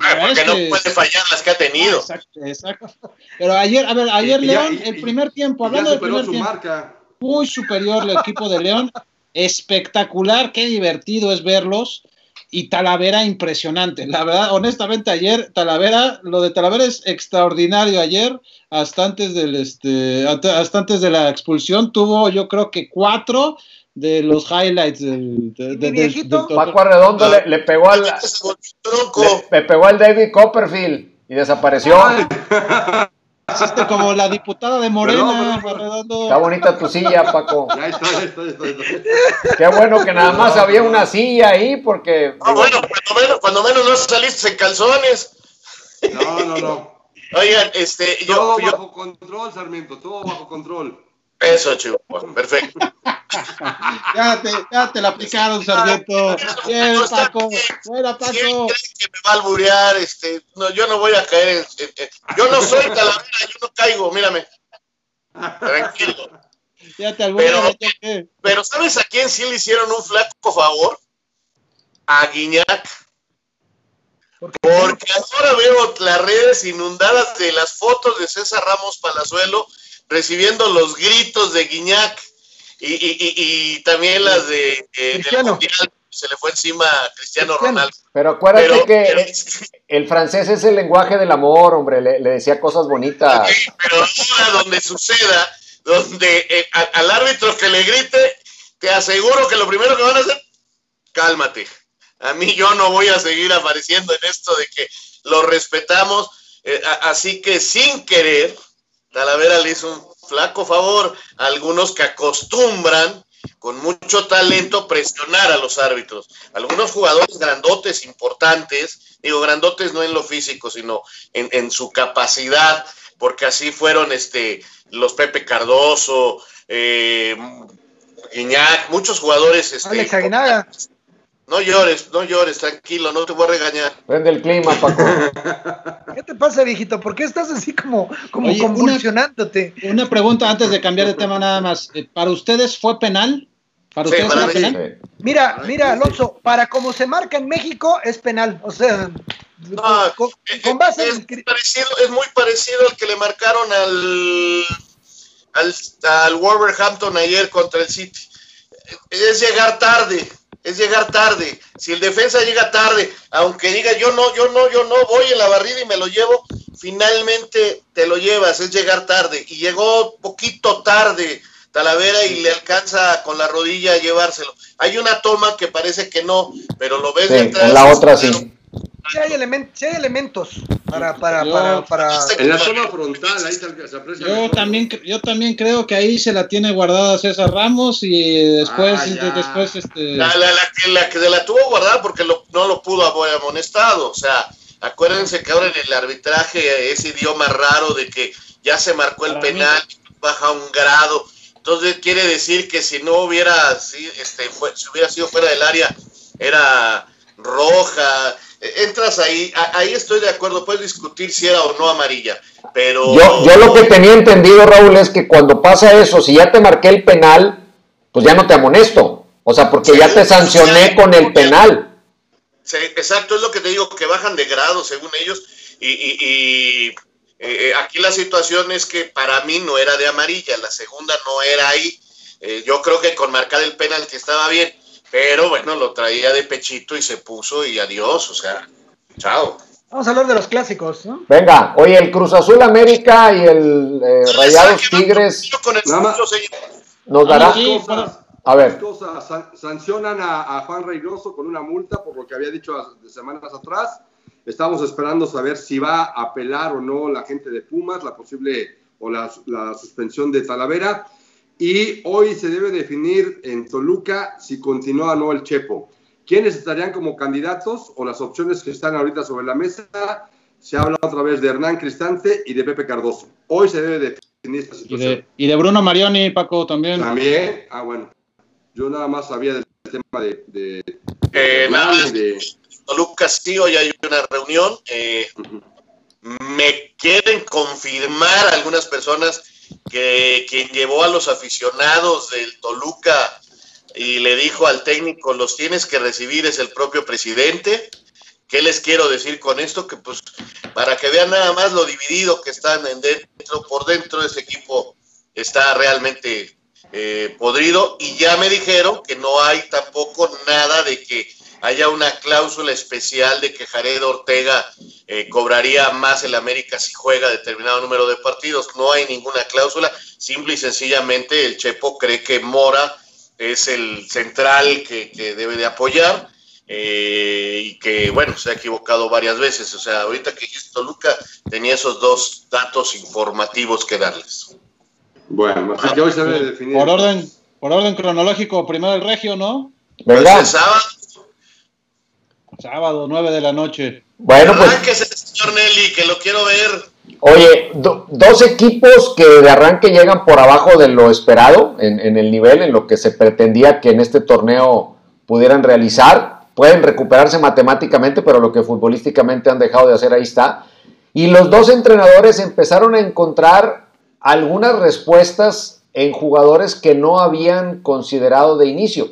[SPEAKER 2] Ah, porque no puede fallar las que ha tenido.
[SPEAKER 5] Exacto, exacto. Pero ayer, a ver, ayer León, el primer tiempo, hablando del primer tiempo, muy superior el equipo de León, espectacular, qué divertido es verlos. Y Talavera impresionante. La verdad, honestamente, ayer Talavera, lo de Talavera es extraordinario. Ayer, hasta antes del este, hasta antes de la expulsión, tuvo yo creo que cuatro de los highlights del,
[SPEAKER 1] Paco Arredondo le, pegó al le, pegó al David Copperfield y desapareció.
[SPEAKER 5] Hiciste como la diputada de Morena.
[SPEAKER 1] Está bonita tu silla, Paco. Ya está, ya está, está, Qué bueno que nada más había una silla ahí, porque.
[SPEAKER 2] Ah, bueno, cuando menos, cuando menos no saliste en calzones.
[SPEAKER 4] No, no, no.
[SPEAKER 2] Oigan, este.
[SPEAKER 4] Todo yo, bajo control, Sarmiento, todo bajo control.
[SPEAKER 2] Eso, chivo, perfecto.
[SPEAKER 5] ya, te, ya te la aplicaron, sargento. Bien, Paco. Buena, Paco.
[SPEAKER 2] que me va a alburear? Este, no, yo no voy a caer. yo no soy calavera, yo no caigo, mírame. Tranquilo.
[SPEAKER 5] Ya te pero,
[SPEAKER 2] pero ¿sabes a quién sí le hicieron un flaco favor? A Guiñac. Porque ahora veo las redes inundadas de las fotos de César Ramos Palazuelo recibiendo los gritos de Guiñac y, también las de, eh, del Mundial. Se le fue encima a Cristiano, Ronaldo.
[SPEAKER 1] Pero acuérdate que el, francés es el lenguaje del amor, hombre, le, decía cosas bonitas.
[SPEAKER 2] pero ahora donde suceda, donde eh, al árbitro que le grite, te aseguro que lo primero que van a hacer, cálmate. A mí yo no voy a seguir apareciendo en esto de que lo respetamos. Eh, así que sin querer, Talavera le hizo un flaco favor a algunos que acostumbran con mucho talento presionar a los árbitros. Algunos jugadores grandotes, importantes, digo grandotes no en lo físico, sino en, su capacidad, porque así fueron este, los Pepe Cardoso, eh, Guiñac, muchos jugadores. Este,
[SPEAKER 3] Alex Aguinaga.
[SPEAKER 2] No llores, no llores, tranquilo, no te voy a regañar.
[SPEAKER 1] Prende el clima, Paco.
[SPEAKER 3] ¿Qué te pasa, viejito? ¿Por qué estás así como, como convulsionándote?
[SPEAKER 5] Una, pregunta antes de cambiar de tema nada más. Eh, ¿Para ustedes fue penal? ¿Para ustedes fue penal?
[SPEAKER 3] Mira, mira, Alonso, para como se marca en México es penal. O sea,
[SPEAKER 2] con, eh, base es, parecido, es muy parecido al que le marcaron al, al, al Wolverhampton ayer contra el City. Es llegar tarde es llegar tarde. Si el defensa llega tarde, aunque diga yo no, yo no, yo no, voy en la barrida y me lo llevo, finalmente te lo llevas, es llegar tarde. Y llegó poquito tarde Talavera y le alcanza con la rodilla a llevárselo. Hay una toma que parece que no, pero lo ves
[SPEAKER 1] sí, la otra sí
[SPEAKER 3] sí hay, elementos para, para, para, para,
[SPEAKER 4] En la zona frontal, ahí se, aprecia.
[SPEAKER 5] Yo también, yo también creo que ahí se la tiene guardada César Ramos y después, ah, después este...
[SPEAKER 2] La, la, la, que la tuvo guardada porque no lo pudo haber amonestado. O sea, acuérdense que ahora en el arbitraje ese idioma raro de que ya se marcó el penal, baja un grado. Entonces quiere decir que si no hubiera, este, si hubiera sido fuera del área, era roja entras ahí, ahí estoy de acuerdo, puedes discutir si era o no amarilla, pero...
[SPEAKER 1] Yo, yo lo que tenía entendido, Raúl, es que cuando pasa eso, si ya te marqué el penal, pues ya no te amonesto. O sea, porque ya te sancioné con el penal.
[SPEAKER 2] exacto, es lo que te digo, que bajan de grado según ellos. Y, eh, aquí la situación es que para mí no era de amarilla, la segunda no era ahí. Eh, yo creo que con marcar el penal que estaba bien, pero bueno, lo traía de pechito y se puso y adiós, o sea, chao.
[SPEAKER 3] Vamos a hablar de los clásicos, ¿no?
[SPEAKER 1] Venga, oye, el Cruz Azul América y el eh, Rayados Tigres nos dará...
[SPEAKER 4] a ver. sancionan a, Juan Reynoso con una multa por lo que había dicho de semanas atrás. Estamos esperando saber si va a apelar o no la gente de Pumas, la posible o la, la suspensión de Talavera. Y hoy se debe definir en Toluca si continúa o no el Chepo. ¿Quiénes estarían como candidatos o las opciones que están ahorita sobre la mesa? Se habla otra vez de Hernán Cristante y de Pepe Cardoso. Hoy se debe definir esta situación.
[SPEAKER 5] Y de, Bruno Marioni, Paco, también.
[SPEAKER 4] También. Ah, bueno. Yo nada más sabía del tema de... de,
[SPEAKER 2] eh, nada más. De... Toluca sí, hoy hay una reunión. Eh, me quieren confirmar algunas personas que quien llevó a los aficionados del Toluca y le dijo al técnico, los tienes que recibir es el propio presidente. ¿Qué les quiero decir con esto? Que pues para que vean nada más lo dividido que están en dentro, por dentro ese equipo está realmente eh, podrido y ya me dijeron que no hay tampoco nada de que haya una cláusula especial de que Jared Ortega eh, cobraría más el América si juega determinado número de partidos. No hay ninguna cláusula, simple y sencillamente el Chepo cree que Mora es el central que, debe de apoyar eh, y que, bueno, se ha equivocado varias veces. O sea, ahorita que dijiste Toluca, tenía esos dos datos informativos que darles.
[SPEAKER 5] Bueno, hoy se debe definir. Por orden, por orden cronológico, primero el regio, ¿no?
[SPEAKER 2] ¿Verdad? Pues sábado.
[SPEAKER 5] Sábado, 9 de la noche.
[SPEAKER 2] Bueno, pues. señor Nelly, que lo quiero ver.
[SPEAKER 1] Oye, dos equipos que de arranque llegan por abajo de lo esperado en, el nivel, en lo que se pretendía que en este torneo pudieran realizar. Pueden recuperarse matemáticamente, pero lo que futbolísticamente han dejado de hacer ahí está. Y los dos entrenadores empezaron a encontrar algunas respuestas en jugadores que no habían considerado de inicio.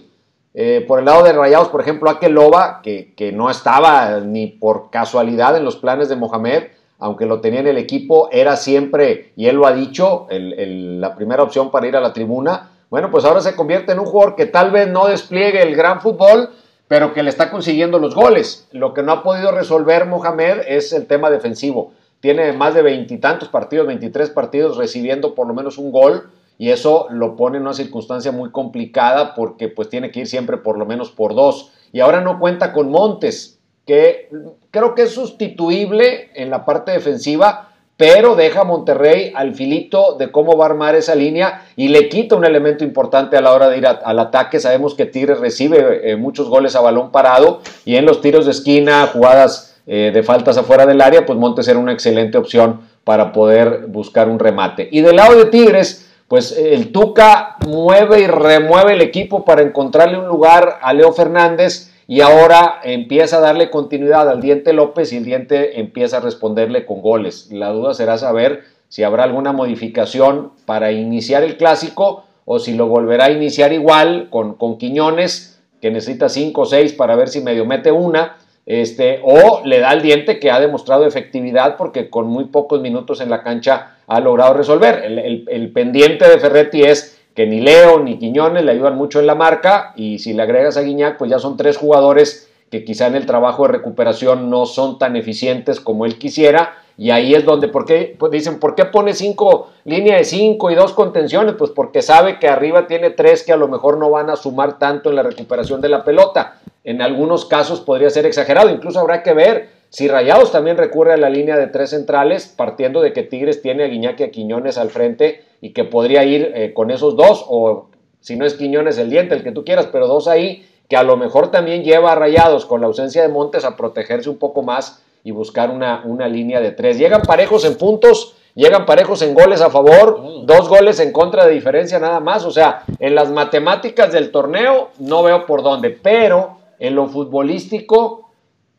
[SPEAKER 1] Eh, por el lado de Rayados, por ejemplo, Akeloba, que, que no estaba ni por casualidad en los planes de Mohamed, aunque lo tenía en el equipo, era siempre, y él lo ha dicho, la primera opción para ir a la tribuna. Bueno, pues ahora se convierte en un jugador que tal vez no despliegue el gran fútbol, pero que le está consiguiendo los goles. Lo que no ha podido resolver Mohamed es el tema defensivo. Tiene más de veintitantos partidos, 23 partidos recibiendo por lo menos un gol y eso lo pone en una circunstancia muy complicada porque pues tiene que ir siempre por lo menos por dos. Y ahora no cuenta con Montes, que creo que es sustituible en la parte defensiva, pero deja a Monterrey al filito de cómo va a armar esa línea y le quita un elemento importante a la hora de ir al ataque. Sabemos que Tigres recibe eh, muchos goles a balón parado y en los tiros de esquina, jugadas eh, de faltas afuera del área, pues Montes era una excelente opción para poder buscar un remate. Y del lado de Tigres, pues el Tuca mueve y remueve el equipo para encontrarle un lugar a Leo Fernández y ahora empieza a darle continuidad al Diente López y el Diente empieza a responderle con goles. La duda será saber si habrá alguna modificación para iniciar el clásico o si lo volverá a iniciar igual con, con Quiñones, que necesita 5 o 6 para ver si medio mete una, este, o le da al Diente que ha demostrado efectividad porque con muy pocos minutos en la cancha ha logrado resolver. el, pendiente de Ferretti es que ni Leo ni Quiñones le ayudan mucho en la marca y si le agregas a Guiñac, pues ya son tres jugadores que quizá en el trabajo de recuperación no son tan eficientes como él quisiera y ahí es donde, ¿por qué? Pues dicen, ¿por qué pone cinco, línea de cinco y dos contenciones? Pues porque sabe que arriba tiene tres que a lo mejor no van a sumar tanto en la recuperación de la pelota. En algunos casos podría ser exagerado, incluso habrá que ver si Rayados también recurre a la línea de tres centrales, partiendo de que Tigres tiene a Guiñac y a Quiñones al frente y que podría ir eh, con esos dos, o si no es Quiñones el diente, el que tú quieras, pero dos ahí, que a lo mejor también lleva a Rayados con la ausencia de Montes a protegerse un poco más y buscar una, una línea de tres. Llegan parejos en puntos, llegan parejos en goles a favor, dos goles en contra de diferencia nada más, o sea, en las matemáticas del torneo no veo por dónde, pero en lo futbolístico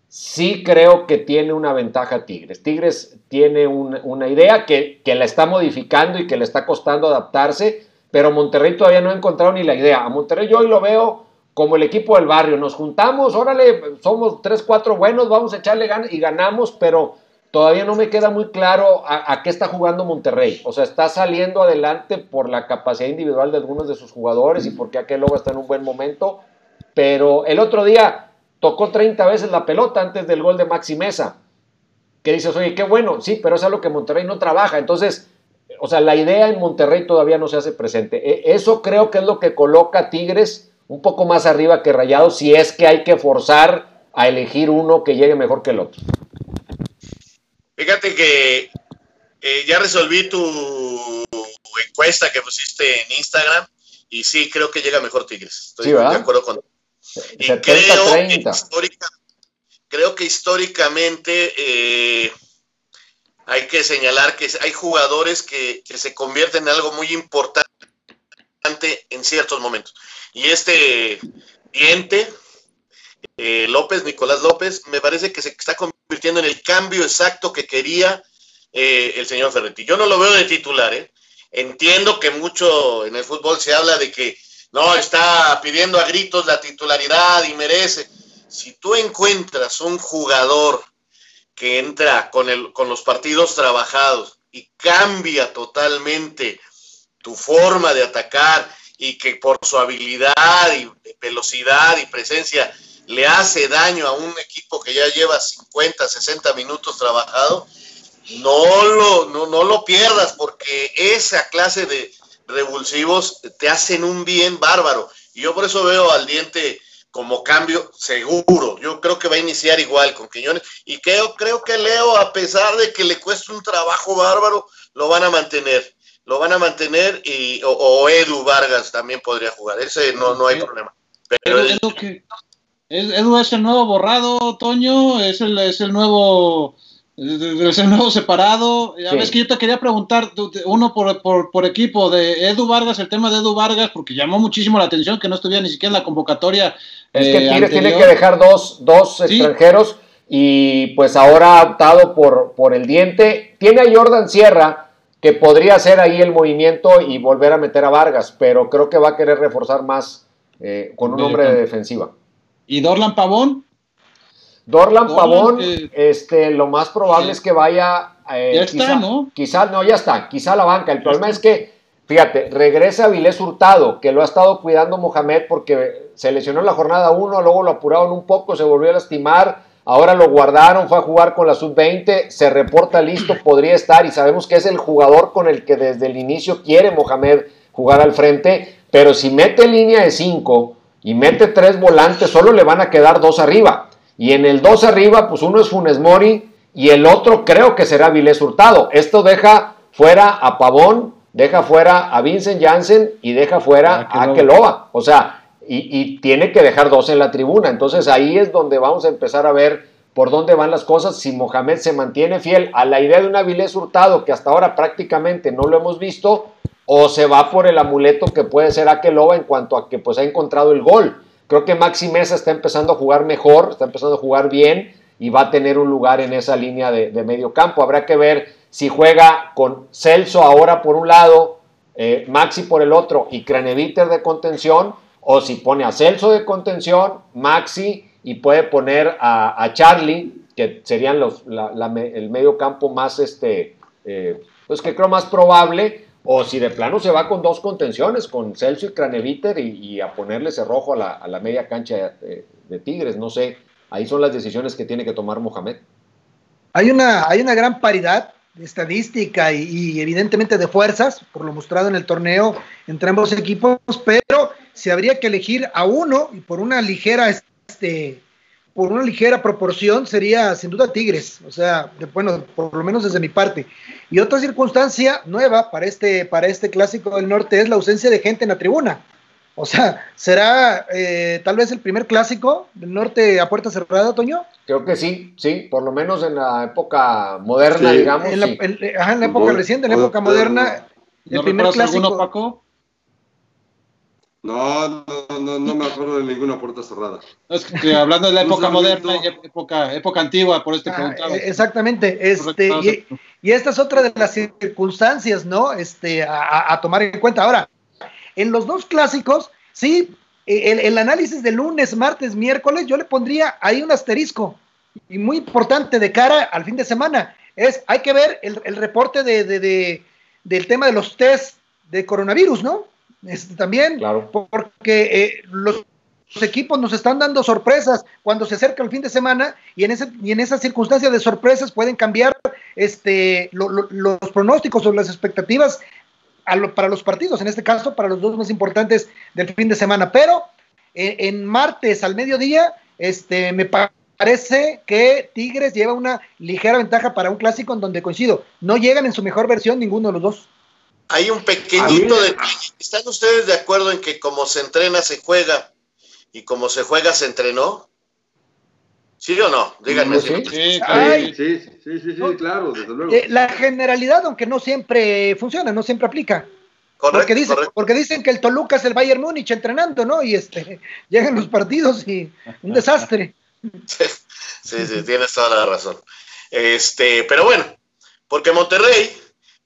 [SPEAKER 1] sí creo que tiene una ventaja Tigres. Tigres tiene una idea que, la está modificando y que le está costando adaptarse, pero Monterrey todavía no ha encontrado ni la idea. A Monterrey yo hoy lo veo como el equipo del barrio. Nos juntamos, órale, somos tres, cuatro buenos, vamos a echarle ganas y ganamos, pero todavía no me queda muy claro a, qué está jugando Monterrey. O sea, está saliendo adelante por la capacidad individual de algunos de sus jugadores y porque aquel lobo está en un buen momento. Pero el otro día tocó 30 veces la pelota antes del gol de Maxi Mesa. Que dices, oye, qué bueno, sí, pero es algo que Monterrey no trabaja. Entonces, o sea, la idea en Monterrey todavía no se hace presente. E, eso creo que es lo que coloca a Tigres un poco más arriba que Rayado si es que hay que forzar a elegir uno que llegue mejor que el otro.
[SPEAKER 2] Fíjate que eh, ya resolví tu encuesta que pusiste en Instagram y sí, creo que llega mejor Tigres. Estoy de acuerdo con. Y creo, que históricamente eh, hay que señalar que hay jugadores que, que se convierten en algo muy importante en ciertos momentos. Y este diente, eh, López, Nicolás López, me parece que se está convirtiendo en el cambio exacto que quería eh, el señor Ferretti. Yo no lo veo de titular, ¿eh? Entiendo que mucho en el fútbol se habla de que no, está pidiendo a gritos la titularidad y merece. Si tú encuentras un jugador que entra con, el, con los partidos trabajados y cambia totalmente tu forma de atacar y que por su habilidad y velocidad y presencia le hace daño a un equipo que ya lleva 50, 60 minutos trabajado, no lo, no, lo pierdas porque esa clase de revulsivos te hacen un bien bárbaro. Y yo por eso veo al diente como cambio seguro. Yo creo que va a iniciar igual con Quiñones. Y creo, creo que Leo, a pesar de que le cueste un trabajo bárbaro, lo van a mantener lo van a mantener y, o, Edu Vargas también podría jugar. Ese no, no hay problema. Pero
[SPEAKER 5] Edu, Edu es el nuevo borrado, Toño, es el, es el nuevo nuevo separado. A ver, que yo te quería preguntar, uno por, por, equipo, de Edu Vargas, el tema de Edu Vargas, porque llamó muchísimo la atención que no estuviera ni siquiera en la convocatoria.
[SPEAKER 1] Es que eh, Tigres tiene que dejar dos, dos extranjeros y pues ahora ha optado por, por el diente. Tiene a Jordan Sierra, que podría hacer ahí el movimiento y volver a meter a Vargas, pero creo que va a querer reforzar más eh, con un hombre de defensiva.
[SPEAKER 5] ¿Y Dorlan Pavón?
[SPEAKER 1] Dorlan, Pavón, eh, este, lo más probable es que vaya.
[SPEAKER 5] Eh, ya está, ¿no?
[SPEAKER 1] Quizá, no, ya está, quizá la banca. El problema es que, fíjate, regresa Vilés Hurtado, que lo ha estado cuidando Mohamed porque se lesionó en la jornada 1, luego lo apuraron un poco, se volvió a lastimar Ahora lo guardaron, fue a jugar con la sub-20, se reporta listo, podría estar y sabemos que es el jugador con el que desde el inicio quiere Mohamed jugar al frente, pero si mete línea de 5 y mete tres volantes, solo le van a quedar dos arriba. Y en el dos arriba, pues uno es Funes Mori y el otro creo que será Vilés Hurtado. Esto deja fuera a Pavón, deja fuera a Vincent Janssen y deja fuera ah, a Keloba. O sea, y, tiene que dejar dos en la tribuna. Entonces ahí es donde vamos a empezar a ver por dónde van las cosas, si Mohamed se mantiene fiel a la idea de un Avilés Hurtado, que hasta ahora prácticamente no lo hemos visto, o se va por el amuleto que puede ser Akeloba en cuanto a que pues ha encontrado el gol. Creo que Maxi Mesa está empezando a jugar mejor, está empezando a jugar bien y va a tener un lugar en esa línea de, medio campo. Habrá que ver si juega con Celso ahora por un lado, eh, Maxi por el otro y Craneviter de contención o si pone a Celso de contención, Maxi y puede poner a, Charlie, que serían los, el medio campo más, este, eh, pues que creo más probable, o si de plano se va con dos contenciones, con Celso y Craneviter y, a ponerle cerrojo a la, a la media cancha de, Tigres, no sé, ahí son las decisiones que tiene que tomar Mohamed.
[SPEAKER 3] Hay una, hay una gran paridad de estadística y, y, evidentemente de fuerzas, por lo mostrado en el torneo entre ambos equipos, pero si habría que elegir a uno y por una ligera, este, por una ligera proporción sería sin duda Tigres, o sea, bueno, por lo menos desde mi parte. Y otra circunstancia nueva para este, para este clásico del norte es la ausencia de gente en la tribuna. O sea, ¿será eh, tal vez el primer clásico del norte a puerta cerrada, Toño?
[SPEAKER 1] Creo que sí, sí, por lo menos en la época moderna, digamos.
[SPEAKER 3] En la, ajá, en la época reciente, en la época moderna.
[SPEAKER 5] El primer clásico. Paco?
[SPEAKER 4] No, no, no, no me acuerdo de ninguna puerta cerrada.
[SPEAKER 5] Es que, hablando de la época moderna y época, época antigua, por este
[SPEAKER 3] ah, e, Exactamente, este, y, esta es otra de las circunstancias, ¿no? Este, a, tomar en cuenta. Ahora, en los dos clásicos, sí, el, el, análisis de lunes, martes, miércoles, yo le pondría ahí un asterisco y muy importante de cara al fin de semana. Es, hay que ver el, el reporte de, de, de, del tema de los test de coronavirus, ¿no? Este, también,
[SPEAKER 1] claro.
[SPEAKER 3] porque eh, los los equipos nos están dando sorpresas cuando se acerca el fin de semana y en, ese, y en esas circunstancias de sorpresas pueden cambiar este, lo, lo, los pronósticos o las expectativas lo, para los partidos, en este caso para los dos más importantes del fin de semana. Pero eh, en martes al mediodía, este, me parece que Tigres lleva una ligera ventaja para un clásico en donde coincido, no llegan en su mejor versión ninguno de los dos.
[SPEAKER 2] Hay un pequeñito detalle. ¿Están ustedes de acuerdo en que como se entrena, se juega? y como se juega, se entrenó. ¿Sí o no? Díganme.
[SPEAKER 4] Sí, sí, sí, sí, sí, sí, claro, desde luego.
[SPEAKER 3] Eh, la generalidad, aunque no siempre funciona, no siempre aplica.
[SPEAKER 2] Correcto,
[SPEAKER 3] porque, dicen,
[SPEAKER 2] correcto.
[SPEAKER 3] porque dicen que el Toluca es el Bayern Múnich entrenando, ¿no? Y este llegan los partidos y un desastre.
[SPEAKER 2] Sí, sí, tienes toda la razón. Este, pero bueno, porque Monterrey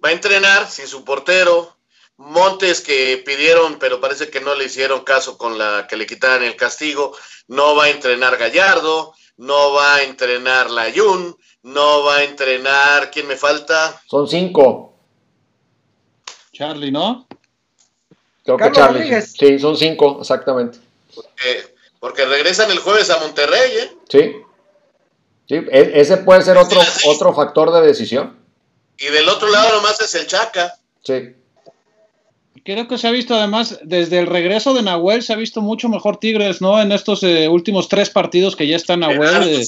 [SPEAKER 2] va a entrenar sin su portero, Montes que pidieron, pero parece que no le hicieron caso con la que le quitaran el castigo. No va a entrenar Gallardo, no va a entrenar Layun, no va a entrenar. ¿Quién me falta?
[SPEAKER 1] Son cinco.
[SPEAKER 5] Charlie, ¿no?
[SPEAKER 1] Creo
[SPEAKER 3] Carlos
[SPEAKER 1] que Charlie.
[SPEAKER 3] Rodríguez.
[SPEAKER 1] Sí, son cinco, exactamente.
[SPEAKER 2] Porque, porque regresan el jueves a Monterrey, ¿eh?
[SPEAKER 1] Sí. Sí, e- ese puede ser otro, otro factor de decisión.
[SPEAKER 2] Y del otro lado nomás es el Chaca.
[SPEAKER 1] Sí.
[SPEAKER 5] Creo que se ha visto además, desde el regreso de Nahuel, se ha visto mucho mejor Tigres, ¿no? En estos eh, últimos tres partidos que ya está Nahuel. eh,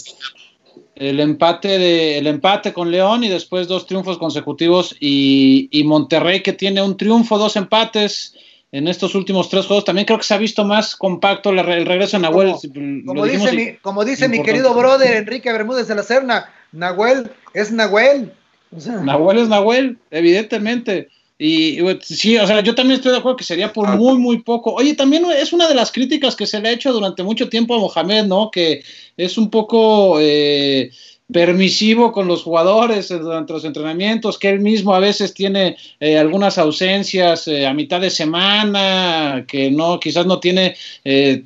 [SPEAKER 5] el empate de el empate con León y después dos triunfos consecutivos y, y, Monterrey que tiene un triunfo, dos empates en estos últimos tres juegos. También creo que se ha visto más compacto el, regreso de Nahuel.
[SPEAKER 3] Como, como dice, mi, como dice mi querido brother Enrique Bermúdez de la Serna, Nahuel es Nahuel.
[SPEAKER 5] O sea, Nahuel es Nahuel, evidentemente. Y sí, o sea, yo también estoy de acuerdo que sería por muy, muy poco. Oye, también es una de las críticas que se le ha hecho durante mucho tiempo a Mohamed, ¿no? Que es un poco eh, permisivo con los jugadores durante los entrenamientos, que él mismo a veces tiene eh, algunas ausencias eh, a mitad de semana, que no, quizás no tiene eh,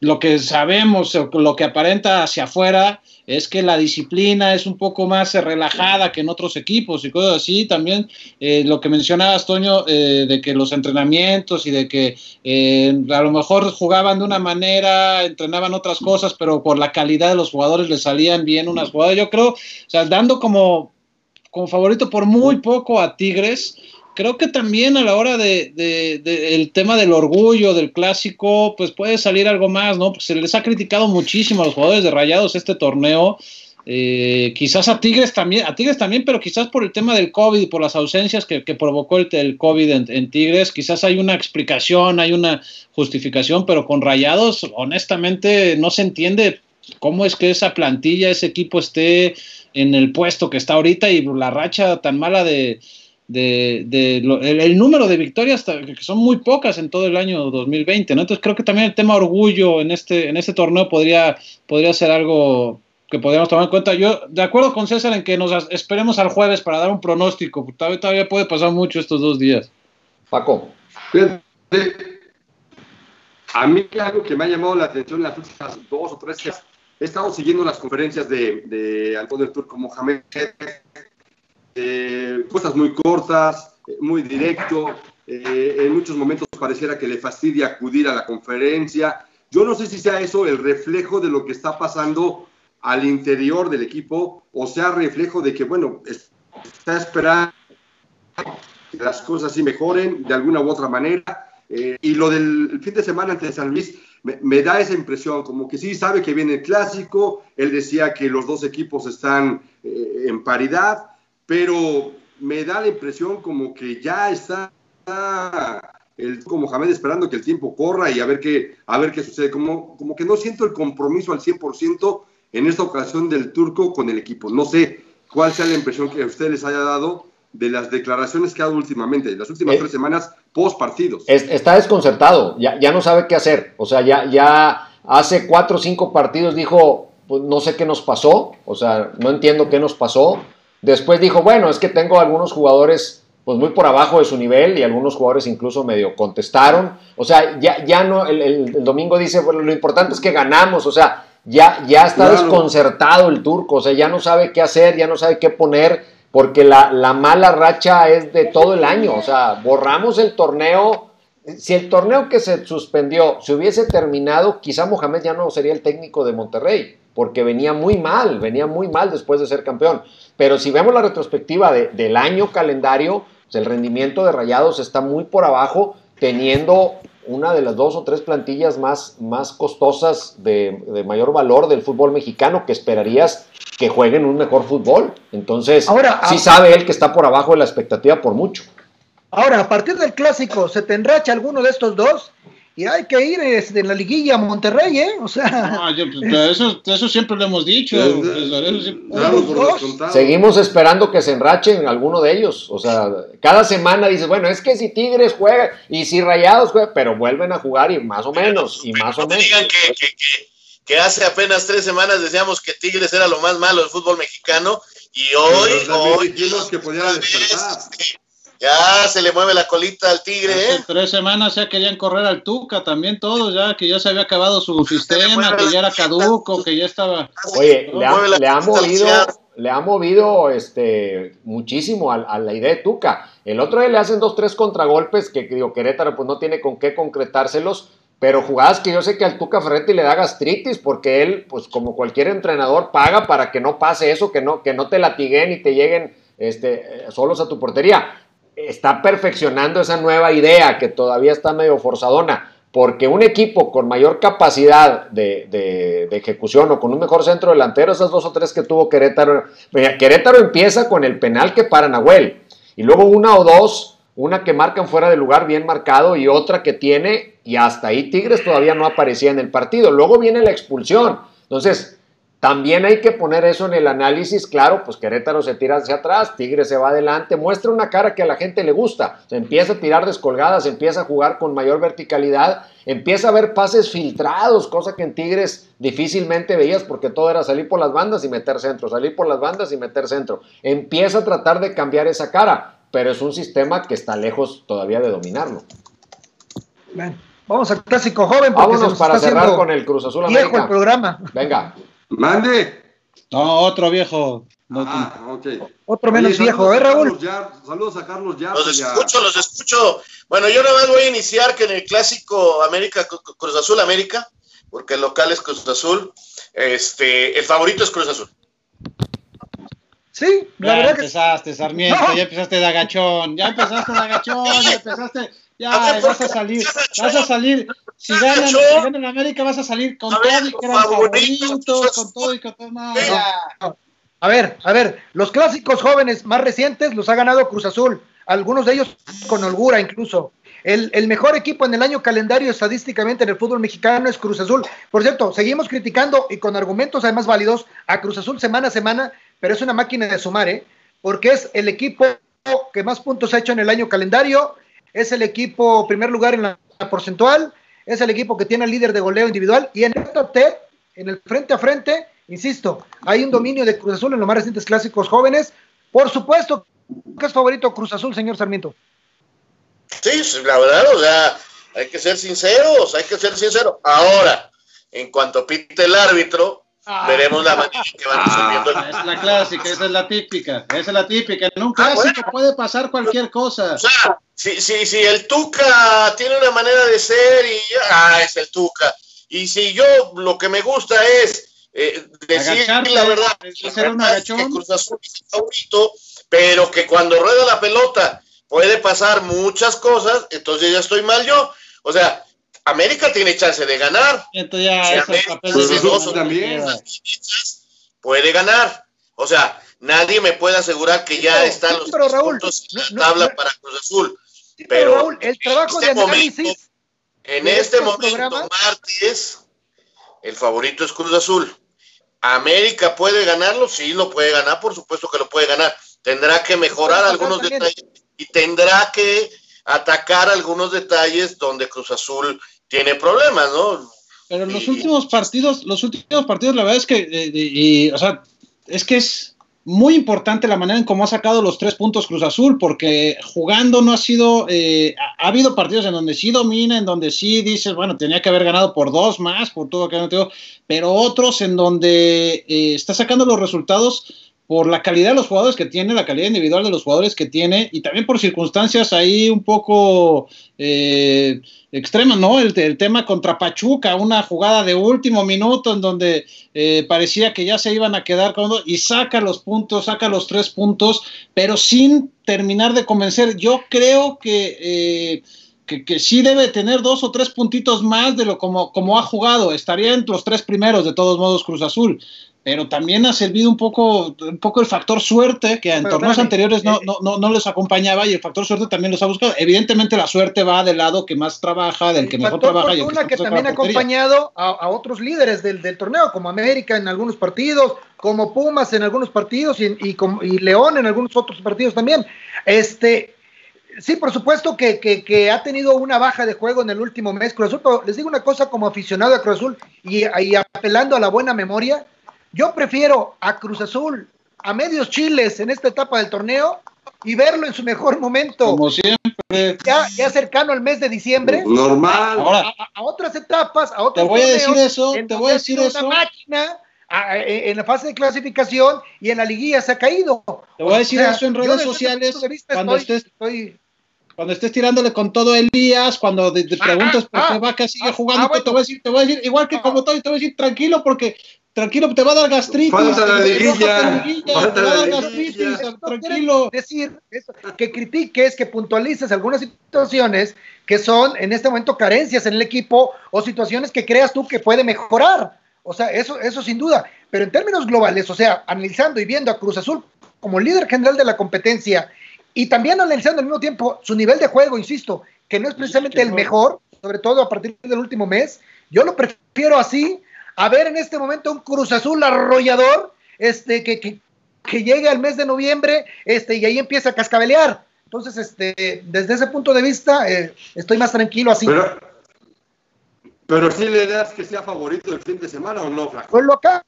[SPEAKER 5] lo que sabemos, lo que aparenta hacia afuera es que la disciplina es un poco más relajada que en otros equipos y cosas así. También eh, lo que mencionabas, Toño, eh, de que los entrenamientos y de que eh, a lo mejor jugaban de una manera, entrenaban otras cosas, pero por la calidad de los jugadores les salían bien unas jugadas. Yo creo, o sea, dando como, como favorito por muy poco a Tigres, creo que también a la hora de, de, el tema del orgullo, del clásico, pues puede salir algo más, ¿no? Pues se les ha criticado muchísimo a los jugadores de Rayados este torneo. Eh, quizás a Tigres también, a Tigres también, pero quizás por el tema del COVID por las ausencias que, que provocó el, el COVID en, en, Tigres, quizás hay una explicación, hay una justificación, pero con Rayados, honestamente, no se entiende cómo es que esa plantilla, ese equipo esté en el puesto que está ahorita y la racha tan mala de, de, de lo, el, el, número de victorias que son muy pocas en todo el año 2020, ¿no? Entonces creo que también el tema orgullo en este, en este torneo podría, podría ser algo que podríamos tomar en cuenta. Yo, de acuerdo con César en que nos esperemos al jueves para dar un pronóstico, todavía, todavía puede pasar mucho estos dos días.
[SPEAKER 1] Paco.
[SPEAKER 4] A mí algo que me ha llamado la atención en las últimas dos o tres días, he estado siguiendo las conferencias de, de Antonio Turco Mohamed, eh, cosas muy cortas, muy directo, eh, en muchos momentos pareciera que le fastidia acudir a la conferencia. Yo no sé si sea eso el reflejo de lo que está pasando al interior del equipo o sea reflejo de que, bueno, está esperando que las cosas sí mejoren de alguna u otra manera. Eh, y lo del fin de semana ante San Luis me, me, da esa impresión, como que sí sabe que viene el clásico, él decía que los dos equipos están eh, en paridad, pero me da la impresión como que ya está el como Mohamed esperando que el tiempo corra y a ver qué, a ver qué sucede, como, como que no siento el compromiso al 100% en esta ocasión del turco con el equipo. No sé cuál sea la impresión que a ustedes les haya dado de las declaraciones que ha dado últimamente, las últimas eh, tres semanas post partidos.
[SPEAKER 1] Es, está desconcertado, ya, ya, no sabe qué hacer. O sea, ya, ya hace cuatro o cinco partidos dijo, pues no sé qué nos pasó, o sea, no entiendo qué nos pasó. Después dijo, bueno, es que tengo algunos jugadores pues muy por abajo de su nivel y algunos jugadores incluso medio contestaron. O sea, ya, ya no, el, domingo dice, bueno, lo importante es que ganamos, o sea, ya, ya está desconcertado el turco, o sea, ya no sabe qué hacer, ya no sabe qué poner, porque la, la mala racha es de todo el año, o sea, borramos el torneo. Si el torneo que se suspendió se hubiese terminado, quizá Mohamed ya no sería el técnico de Monterrey, porque venía muy mal, venía muy mal después de ser campeón. Pero si vemos la retrospectiva del año calendario, pues el rendimiento de Rayados está muy por abajo, teniendo una de las dos o tres plantillas más, más costosas de, mayor valor del fútbol mexicano que esperarías que jueguen un mejor fútbol. Entonces, Ahora, sí sabe él que está por abajo de la expectativa por mucho.
[SPEAKER 3] Ahora, a partir del clásico, ¿se te enracha alguno de estos dos? Y hay que ir este, en la liguilla a Monterrey, ¿eh? O sea.
[SPEAKER 5] Pues, eso, siempre lo hemos dicho.
[SPEAKER 1] Seguimos esperando que se enrachen alguno de ellos. O sea, cada semana dices, bueno, es que si Tigres juega y si Rayados juega, pero vuelven a jugar y más o menos, y más o menos.
[SPEAKER 2] Digan que, hace apenas tres semanas decíamos que Tigres era lo más malo del fútbol mexicano y hoy. hoy
[SPEAKER 4] que podía despertar.
[SPEAKER 2] Ya se le mueve la colita al tigre, ¿eh?
[SPEAKER 5] tres semanas ya querían correr al Tuca también todos, ya que ya se había acabado su sistema, que ya era caduco, que ya estaba.
[SPEAKER 1] Oye, le ha, movido, le ha movido este muchísimo a, la idea de Tuca. El otro día le hacen dos, tres contragolpes que digo, Querétaro pues no tiene con qué concretárselos, pero jugadas que yo sé que al Tuca Ferretti le da gastritis porque él, pues como cualquier entrenador, paga para que no pase eso, que no, que no te latiguen y te lleguen este, solos a tu portería está perfeccionando esa nueva idea que todavía está medio forzadona, porque un equipo con mayor capacidad de, ejecución o con un mejor centro delantero, esas dos o tres que tuvo Querétaro, Querétaro empieza con el penal que para Nahuel, y luego una o dos, una que marcan fuera de lugar bien marcado y otra que tiene, y hasta ahí Tigres todavía no aparecía en el partido, luego viene la expulsión, entonces también hay que poner eso en el análisis, claro, pues Querétaro se tira hacia atrás, Tigre se va adelante, muestra una cara que a la gente le gusta, se empieza a tirar descolgadas, empieza a jugar con mayor verticalidad, empieza a ver pases filtrados, cosa que en Tigres difícilmente veías porque todo era salir por las bandas y meter centro, salir por las bandas y meter centro. Empieza a tratar de cambiar esa cara, pero es un sistema que está lejos todavía de dominarlo.
[SPEAKER 3] vamos al clásico joven.
[SPEAKER 1] Vámonos para cerrar con el Cruz Azul
[SPEAKER 3] América. el programa.
[SPEAKER 1] Venga.
[SPEAKER 4] Mande.
[SPEAKER 5] No, otro viejo.
[SPEAKER 4] ah, ok.
[SPEAKER 3] Otro menos viejo, ¿eh, Raúl?
[SPEAKER 4] saludos a Carlos ya.
[SPEAKER 2] Los escucho, los escucho. Bueno, yo nada más voy a iniciar que en el clásico América, Cruz Azul América, porque el local es Cruz Azul, este, el favorito es Cruz Azul.
[SPEAKER 3] Sí,
[SPEAKER 5] la ya verdad empezaste, Sarmiento, ya empezaste de agachón, ya empezaste de agachón, ya empezaste, ya vas a salir, vas a salir, si ganan, si ganan América vas a salir con todo y que eran favoritos, con todo y con todo,
[SPEAKER 3] A ver, a ver, los clásicos jóvenes más recientes los ha ganado Cruz Azul, algunos de ellos con holgura incluso. El, el, mejor equipo en el año calendario estadísticamente en el fútbol mexicano es Cruz Azul. Por cierto, seguimos criticando y con argumentos además válidos a Cruz Azul semana a semana, pero es una máquina de sumar, ¿eh? porque es el equipo que más puntos ha hecho en el año calendario, es el equipo primer lugar en la porcentual, es el equipo que tiene el líder de goleo individual y en el en el frente a frente, insisto, hay un dominio de Cruz Azul en los más recientes clásicos jóvenes. Por supuesto, ¿qué es favorito Cruz Azul, señor Sarmiento?
[SPEAKER 2] Sí, la verdad, o sea, hay que ser sinceros, hay que ser sinceros. Ahora, en cuanto pite el árbitro, Ah. veremos la manera que van resolviendo.
[SPEAKER 5] Ah, es la clásica, esa es la típica, esa es la típica. En un ah, clásico puede pasar cualquier cosa.
[SPEAKER 2] O sea, si, si, si el Tuca tiene una manera de ser y ah, es el Tuca. Y si yo lo que me gusta es eh, decir la verdad, que Cruz Azul es favorito, pero que cuando rueda la pelota puede pasar muchas cosas, entonces ya estoy mal yo. O sea, América tiene chance de ganar.
[SPEAKER 5] Entonces ya
[SPEAKER 2] puede ganar. O sea, nadie me puede asegurar que ya están los puntos en la tabla para Cruz Azul. pero,
[SPEAKER 3] Raúl, el trabajo de análisis
[SPEAKER 2] en este momento, martes, el favorito es Cruz Azul. ¿América puede ganarlo? Sí, lo puede ganar, por supuesto que lo puede ganar. Tendrá que mejorar algunos detalles y tendrá que atacar algunos detalles donde Cruz Azul tiene problemas, ¿no?
[SPEAKER 5] Pero los últimos partidos, los últimos partidos, la verdad es que, o sea, es que es, muy importante la manera en cómo ha sacado los tres puntos Cruz Azul, porque jugando no ha sido, eh, ha, habido partidos en donde sí domina, en donde sí dices, bueno, tenía que haber ganado por dos más, por todo lo que no pero otros en donde eh, está sacando los resultados por la calidad de los jugadores que tiene, la calidad individual de los jugadores que tiene y también por circunstancias ahí un poco eh, extremas, ¿no? El, tema contra Pachuca, una jugada de último minuto en donde eh, parecía que ya se iban a quedar con y saca los puntos, saca los tres puntos, pero sin terminar de convencer. Yo creo que... Eh, que, que, sí debe tener dos o tres puntitos más de lo como, como ha jugado. Estaría entre los tres primeros, de todos modos, Cruz Azul pero también ha servido un poco, un poco el factor suerte, que en torneos anteriores no, no, no, no, les acompañaba y el factor suerte también los ha buscado. Evidentemente la suerte va del lado que más trabaja, del que mejor trabaja.
[SPEAKER 3] Y el que, también ha acompañado a, otros líderes del, del, torneo, como América en algunos partidos, como Pumas en algunos partidos y, y, y León en algunos otros partidos también. Este, Sí, por supuesto que, que, que, ha tenido una baja de juego en el último mes Cruz Azul, pero les digo una cosa como aficionado a Cruz Azul y, y apelando a la buena memoria, yo prefiero a Cruz Azul, a medios chiles en esta etapa del torneo y verlo en su mejor momento.
[SPEAKER 5] Como siempre.
[SPEAKER 3] Ya, ya cercano al mes de diciembre.
[SPEAKER 4] Normal.
[SPEAKER 3] A, a, otras etapas, a otros
[SPEAKER 5] Te voy a decir eso, te voy a decir eso.
[SPEAKER 3] máquina en la fase de clasificación y en la liguilla se ha caído.
[SPEAKER 5] Te voy a decir eso en redes sociales cuando estés cuando estés tirándole con todo Elías, cuando te, ah, preguntas por qué ah, Vaca sigue ah, jugando, te voy a decir, te voy a decir, igual que como todo, te voy a decir tranquilo porque tranquilo, te va a dar gastritis.
[SPEAKER 4] Falta la liguilla.
[SPEAKER 3] Falta la gastritis, tranquilo. Decir que critiques, que puntualices algunas situaciones que son en este momento carencias en el equipo o situaciones que creas tú que puede mejorar. O sea, eso, eso sin duda. Pero en términos globales, o sea, analizando y viendo a Cruz Azul como líder general de la competencia y también analizando al mismo tiempo su nivel de juego, insisto, que no es precisamente el mejor, sobre todo a partir del último mes, yo lo prefiero así a ver en este momento un Cruz Azul arrollador, este, que, que, que llegue al mes de noviembre, este, y ahí empieza a cascabelear. Entonces, este, desde ese punto de vista, eh, estoy más tranquilo así.
[SPEAKER 4] Pero, pero sí le das que sea favorito el fin de semana o no, Flaco.
[SPEAKER 3] Pues lo acabo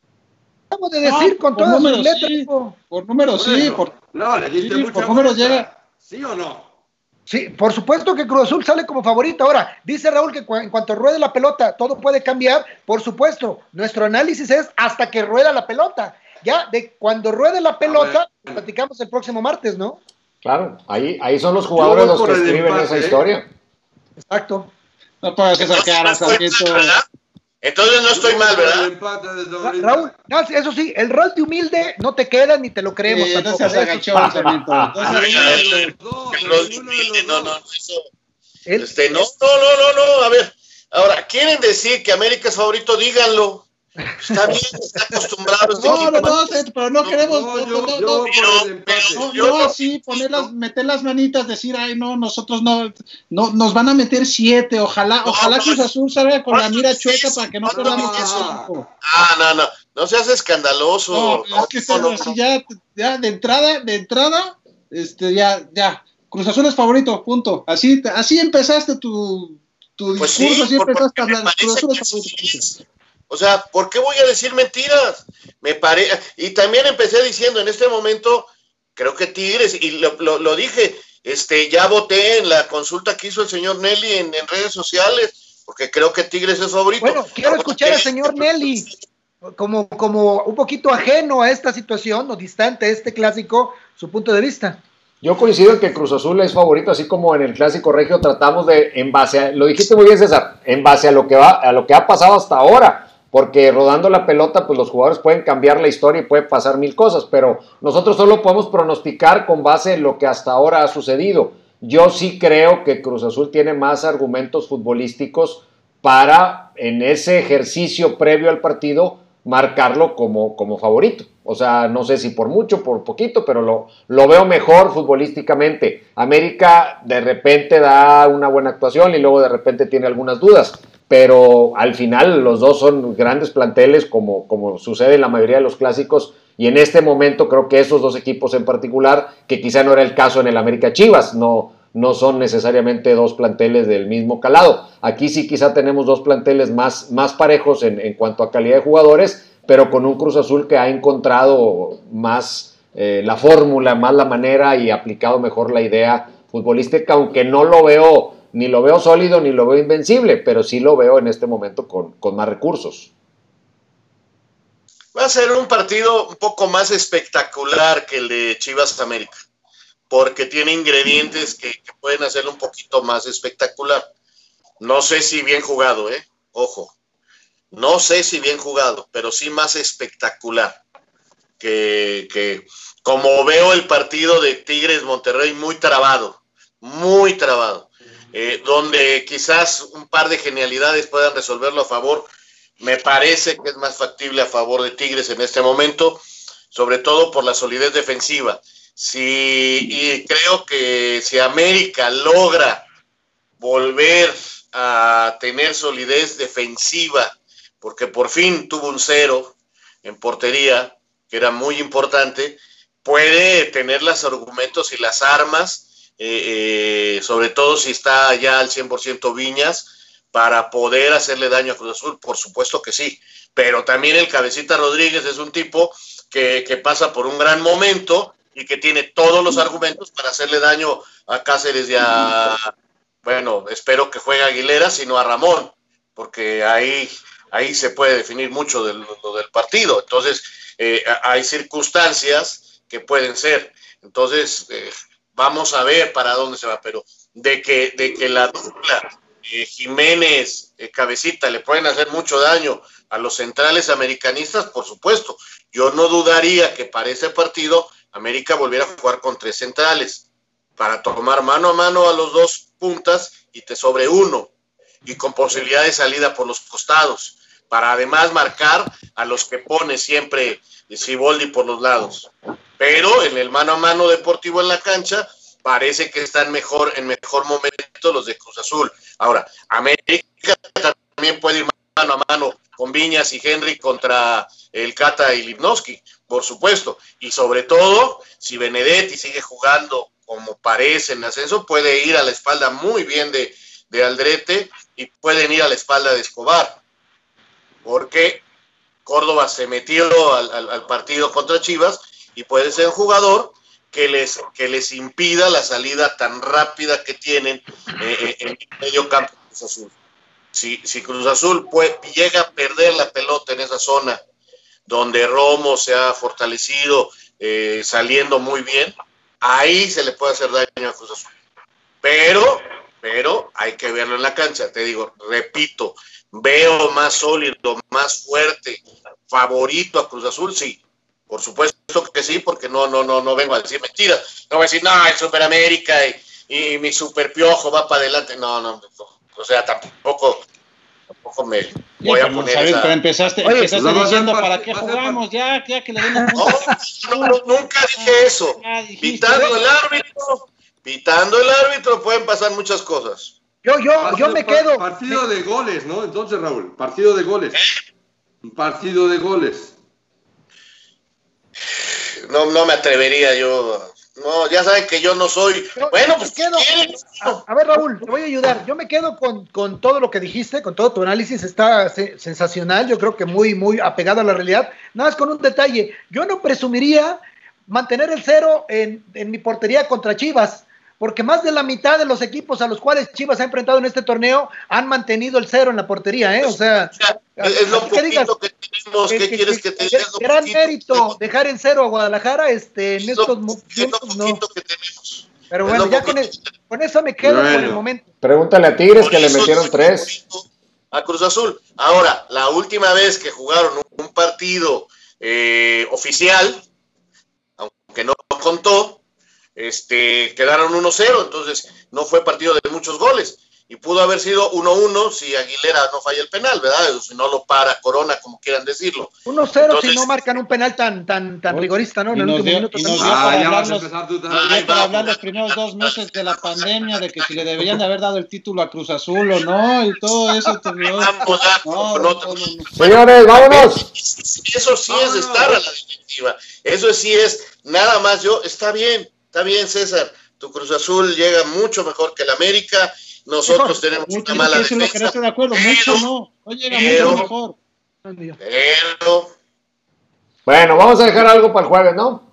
[SPEAKER 3] de decir con todas
[SPEAKER 5] números, sus letras. Sí, por números, sí. Por,
[SPEAKER 4] no, le diste
[SPEAKER 5] sí,
[SPEAKER 4] mucha
[SPEAKER 5] por números llega.
[SPEAKER 4] ¿Sí o no?
[SPEAKER 3] Sí, por supuesto que Cruz Azul sale como favorito. Ahora, dice Raúl que en cuanto ruede la pelota, todo puede cambiar. Por supuesto, nuestro análisis es hasta que rueda la pelota. Ya de cuando ruede la pelota, platicamos el próximo martes, ¿no?
[SPEAKER 1] Claro, ahí, ahí son los jugadores los que escriben empate, esa ¿eh? historia.
[SPEAKER 3] Exacto.
[SPEAKER 5] No puedes sacar a Sarmiento.
[SPEAKER 2] Entonces no estoy mal, ¿verdad?
[SPEAKER 3] Raúl, no, eso sí, el rol de humilde no te queda ni te lo creemos.
[SPEAKER 5] Sí, no seas agachón, Sarmiento.
[SPEAKER 2] No, no, eso. Este, no, no, no, no, a ver. Ahora, ¿quieren decir que América es favorito? Díganlo. Está bien, está acostumbrado.
[SPEAKER 5] No, no, no, pero no queremos. No, no, no, no, no, así, ponerlas, meter las manitas, decir, ay, no, nosotros no, no, nos van a meter siete. Ojalá, ojalá Cruz Azul salga con la mira chueca para que no perdamos
[SPEAKER 2] eso. Ah, no, no, no seas escandaloso.
[SPEAKER 5] No, es que así ya, ya, de entrada, de entrada, este, ya, ya. Cruz Azul es favorito, punto. Así, así empezaste tu, tu
[SPEAKER 2] pues
[SPEAKER 5] discurso,
[SPEAKER 2] sí,
[SPEAKER 5] así empezaste a hablar.
[SPEAKER 2] Cruz Azul es favorito. O sea, ¿por qué voy a decir mentiras? Me pare... Y también empecé diciendo en este momento, creo que Tigres, y lo, lo, lo dije, este, ya voté en la consulta que hizo el señor Nelly en, en, redes sociales, porque creo que Tigres es favorito.
[SPEAKER 3] Bueno, quiero escuchar al señor Nelly como, como un poquito ajeno a esta situación o distante a este clásico, su punto de vista.
[SPEAKER 1] Yo coincido en que Cruz Azul es favorito, así como en el clásico regio tratamos de, en base a, lo dijiste muy bien César, en base a lo que va, a lo que ha pasado hasta ahora porque rodando la pelota, pues los jugadores pueden cambiar la historia y puede pasar mil cosas, pero nosotros solo podemos pronosticar con base en lo que hasta ahora ha sucedido. Yo sí creo que Cruz Azul tiene más argumentos futbolísticos para, en ese ejercicio previo al partido, marcarlo como, como favorito. O sea, no sé si por mucho, por poquito, pero lo, lo veo mejor futbolísticamente. América de repente da una buena actuación y luego de repente tiene algunas dudas pero al final los dos son grandes planteles como, sucede en la mayoría de los clásicos y en este momento creo que esos dos equipos en particular, que quizá no era el caso en el América Chivas, no, no son necesariamente dos planteles del mismo calado. Aquí sí quizá tenemos dos planteles más, más parejos en, en cuanto a calidad de jugadores, pero con un Cruz Azul que ha encontrado más eh, la fórmula, más la manera y aplicado mejor la idea futbolística, aunque no lo veo, ni lo veo sólido, ni lo veo invencible, pero sí lo veo en este momento con, con más recursos.
[SPEAKER 2] Va a ser un partido un poco más espectacular que el de Chivas América, porque tiene ingredientes que, que pueden hacerlo un poquito más espectacular. No sé si bien jugado, ¿eh? Ojo. No sé si bien jugado, pero sí más espectacular. Que, que como veo el partido de Tigres Monterrey muy trabado, muy trabado, eh, donde quizás un par de genialidades puedan resolverlo a favor. Me parece que es más factible a favor de Tigres en este momento, sobre todo por la solidez defensiva. Si, y creo que si América logra volver a tener solidez defensiva, porque por fin tuvo un cero en portería, que era muy importante, puede tener los argumentos y las armas, eh, eh, sobre todo si está ya al 100% Viñas, para poder hacerle daño a Cruz Azul, por supuesto que sí, pero también el cabecita Rodríguez es un tipo que, pasa por un gran momento y que tiene todos los argumentos para hacerle daño a Cáceres y a, bueno, espero que juegue Aguilera, sino a Ramón, porque ahí, ahí se puede definir mucho del, del partido. Entonces, eh, hay circunstancias que pueden ser. Entonces, eh, vamos a ver para dónde se va, pero de que, de que la dupla eh, Jiménez, eh, Cabecita, le pueden hacer mucho daño a los centrales americanistas, por supuesto. Yo no dudaría que para ese partido América volviera a jugar con tres centrales para tomar mano a mano a los dos puntas y te sobre uno y con posibilidad de salida por los costados para además marcar a los que pone siempre Siboldi por los lados. Pero en el mano a mano deportivo en la cancha parece que están mejor en mejor momento los de Cruz Azul. Ahora, América también puede ir mano a mano con Viñas y Henry contra el Cata y Lipnowski, por supuesto. Y sobre todo, si Benedetti sigue jugando como parece en ascenso, puede ir a la espalda muy bien de, de Aldrete y pueden ir a la espalda de Escobar. Porque Córdoba se metió al, partido contra Chivas y puede ser un jugador que les, que les impida la salida tan rápida que tienen eh, en el medio campo Cruz Azul. Si, si Cruz Azul llega a perder la pelota en esa zona donde Romo se ha fortalecido eh, saliendo muy bien, ahí se le puede hacer daño a Cruz Azul. Pero, pero hay que verlo en la cancha. Te digo, repito, veo más sólido, más fuerte, favorito a Cruz Azul, sí. Por supuesto que sí, porque no, no, no, no vengo a decir mentiras. No voy a decir, no, el Superamérica y, y mi super piojo va para adelante. No, no, no, o sea, tampoco, tampoco me voy
[SPEAKER 5] Sí,
[SPEAKER 2] a poner
[SPEAKER 5] ¿sabes?
[SPEAKER 2] esa...
[SPEAKER 5] Pero empezaste,
[SPEAKER 3] Oye,
[SPEAKER 5] empezaste
[SPEAKER 4] pues,
[SPEAKER 5] diciendo
[SPEAKER 4] par-
[SPEAKER 5] para qué jugamos, ya, ya que le den
[SPEAKER 2] No, no, no, nunca dije eso. Pitando el árbitro, pitando el árbitro pueden pasar muchas cosas.
[SPEAKER 3] Yo, yo, yo me quedo.
[SPEAKER 4] Partido de goles, ¿no? Entonces, Raúl, partido de goles. Un partido de goles.
[SPEAKER 2] No, no me atrevería yo. No, ya saben que yo no soy. Bueno, pues
[SPEAKER 3] quedo- A, a ver, Raúl, te voy a ayudar. Yo me quedo con, con todo lo que dijiste, con todo tu análisis. Está se- sensacional. Yo creo que muy, muy apegado a la realidad. Nada más con un detalle. Yo no presumiría mantener el cero en, en mi portería contra Chivas. Porque más de la mitad de los equipos a los cuales Chivas ha enfrentado en este torneo han mantenido el cero en la portería, ¿eh? O sea,
[SPEAKER 2] o sea, es, lo
[SPEAKER 3] ¿qué digas?
[SPEAKER 2] poquito que tenemos. ¿Qué quieres que te diga?
[SPEAKER 3] Gran
[SPEAKER 2] poquito
[SPEAKER 3] mérito
[SPEAKER 2] que tenemos.
[SPEAKER 3] dejar en cero a Guadalajara este, en estos mo-
[SPEAKER 2] es lo
[SPEAKER 3] tiempos, no.
[SPEAKER 2] que tenemos.
[SPEAKER 3] Pero
[SPEAKER 2] es
[SPEAKER 3] bueno, ya con, el- con eso me quedo por el momento.
[SPEAKER 1] Pregúntale a Tigres
[SPEAKER 2] Por
[SPEAKER 1] que le metieron tres.
[SPEAKER 2] A Cruz Azul. Ahora, la última vez que jugaron un, un partido eh, oficial, aunque no contó, este, quedaron 1-0, entonces no fue partido de muchos goles. Y pudo haber sido 1-1 si Aguilera no falla el penal, ¿verdad? O si no lo para Corona, como quieran decirlo.
[SPEAKER 3] 1-0 si no marcan un penal tan tan tan rigorista, ¿no? En el último
[SPEAKER 5] dio-
[SPEAKER 3] minuto.
[SPEAKER 5] y nos dio-
[SPEAKER 4] Ah,
[SPEAKER 5] para
[SPEAKER 4] ya vas a
[SPEAKER 5] hablarlos-
[SPEAKER 4] empezar tú
[SPEAKER 2] Ay,
[SPEAKER 5] para hablar los primeros dos meses de la pandemia, de que si le deberían de haber dado el título a Cruz Azul o no, y todo eso. te- no, no,
[SPEAKER 2] no,
[SPEAKER 5] no,
[SPEAKER 2] no,
[SPEAKER 5] no, no.
[SPEAKER 1] Señores, vámonos.
[SPEAKER 2] Eso sí es estar a la defensiva. Eso sí es nada más yo. Está bien, está bien, César. Tu Cruz Azul llega mucho mejor que el América. Nosotros
[SPEAKER 3] Mejor.
[SPEAKER 2] tenemos
[SPEAKER 5] Mucho,
[SPEAKER 2] una mala
[SPEAKER 5] eso no
[SPEAKER 2] defensa.
[SPEAKER 5] estoy de acuerdo, mucho no. No llega
[SPEAKER 2] pero-
[SPEAKER 5] mucho mejor.
[SPEAKER 2] Pero
[SPEAKER 1] Bueno, vamos a dejar algo para el jueves, ¿no?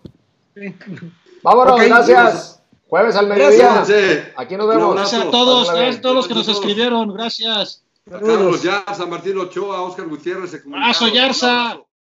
[SPEAKER 1] Vámonos, okay, gracias. Jueves al mediodía. Aquí nos vemos.
[SPEAKER 5] Gracias a todos, gracias a todos los que nos escribieron. Gracias.
[SPEAKER 4] A Carlos Yarza, Martín Ochoa, Oscar Gutiérrez.
[SPEAKER 5] Abrazo, Yarza.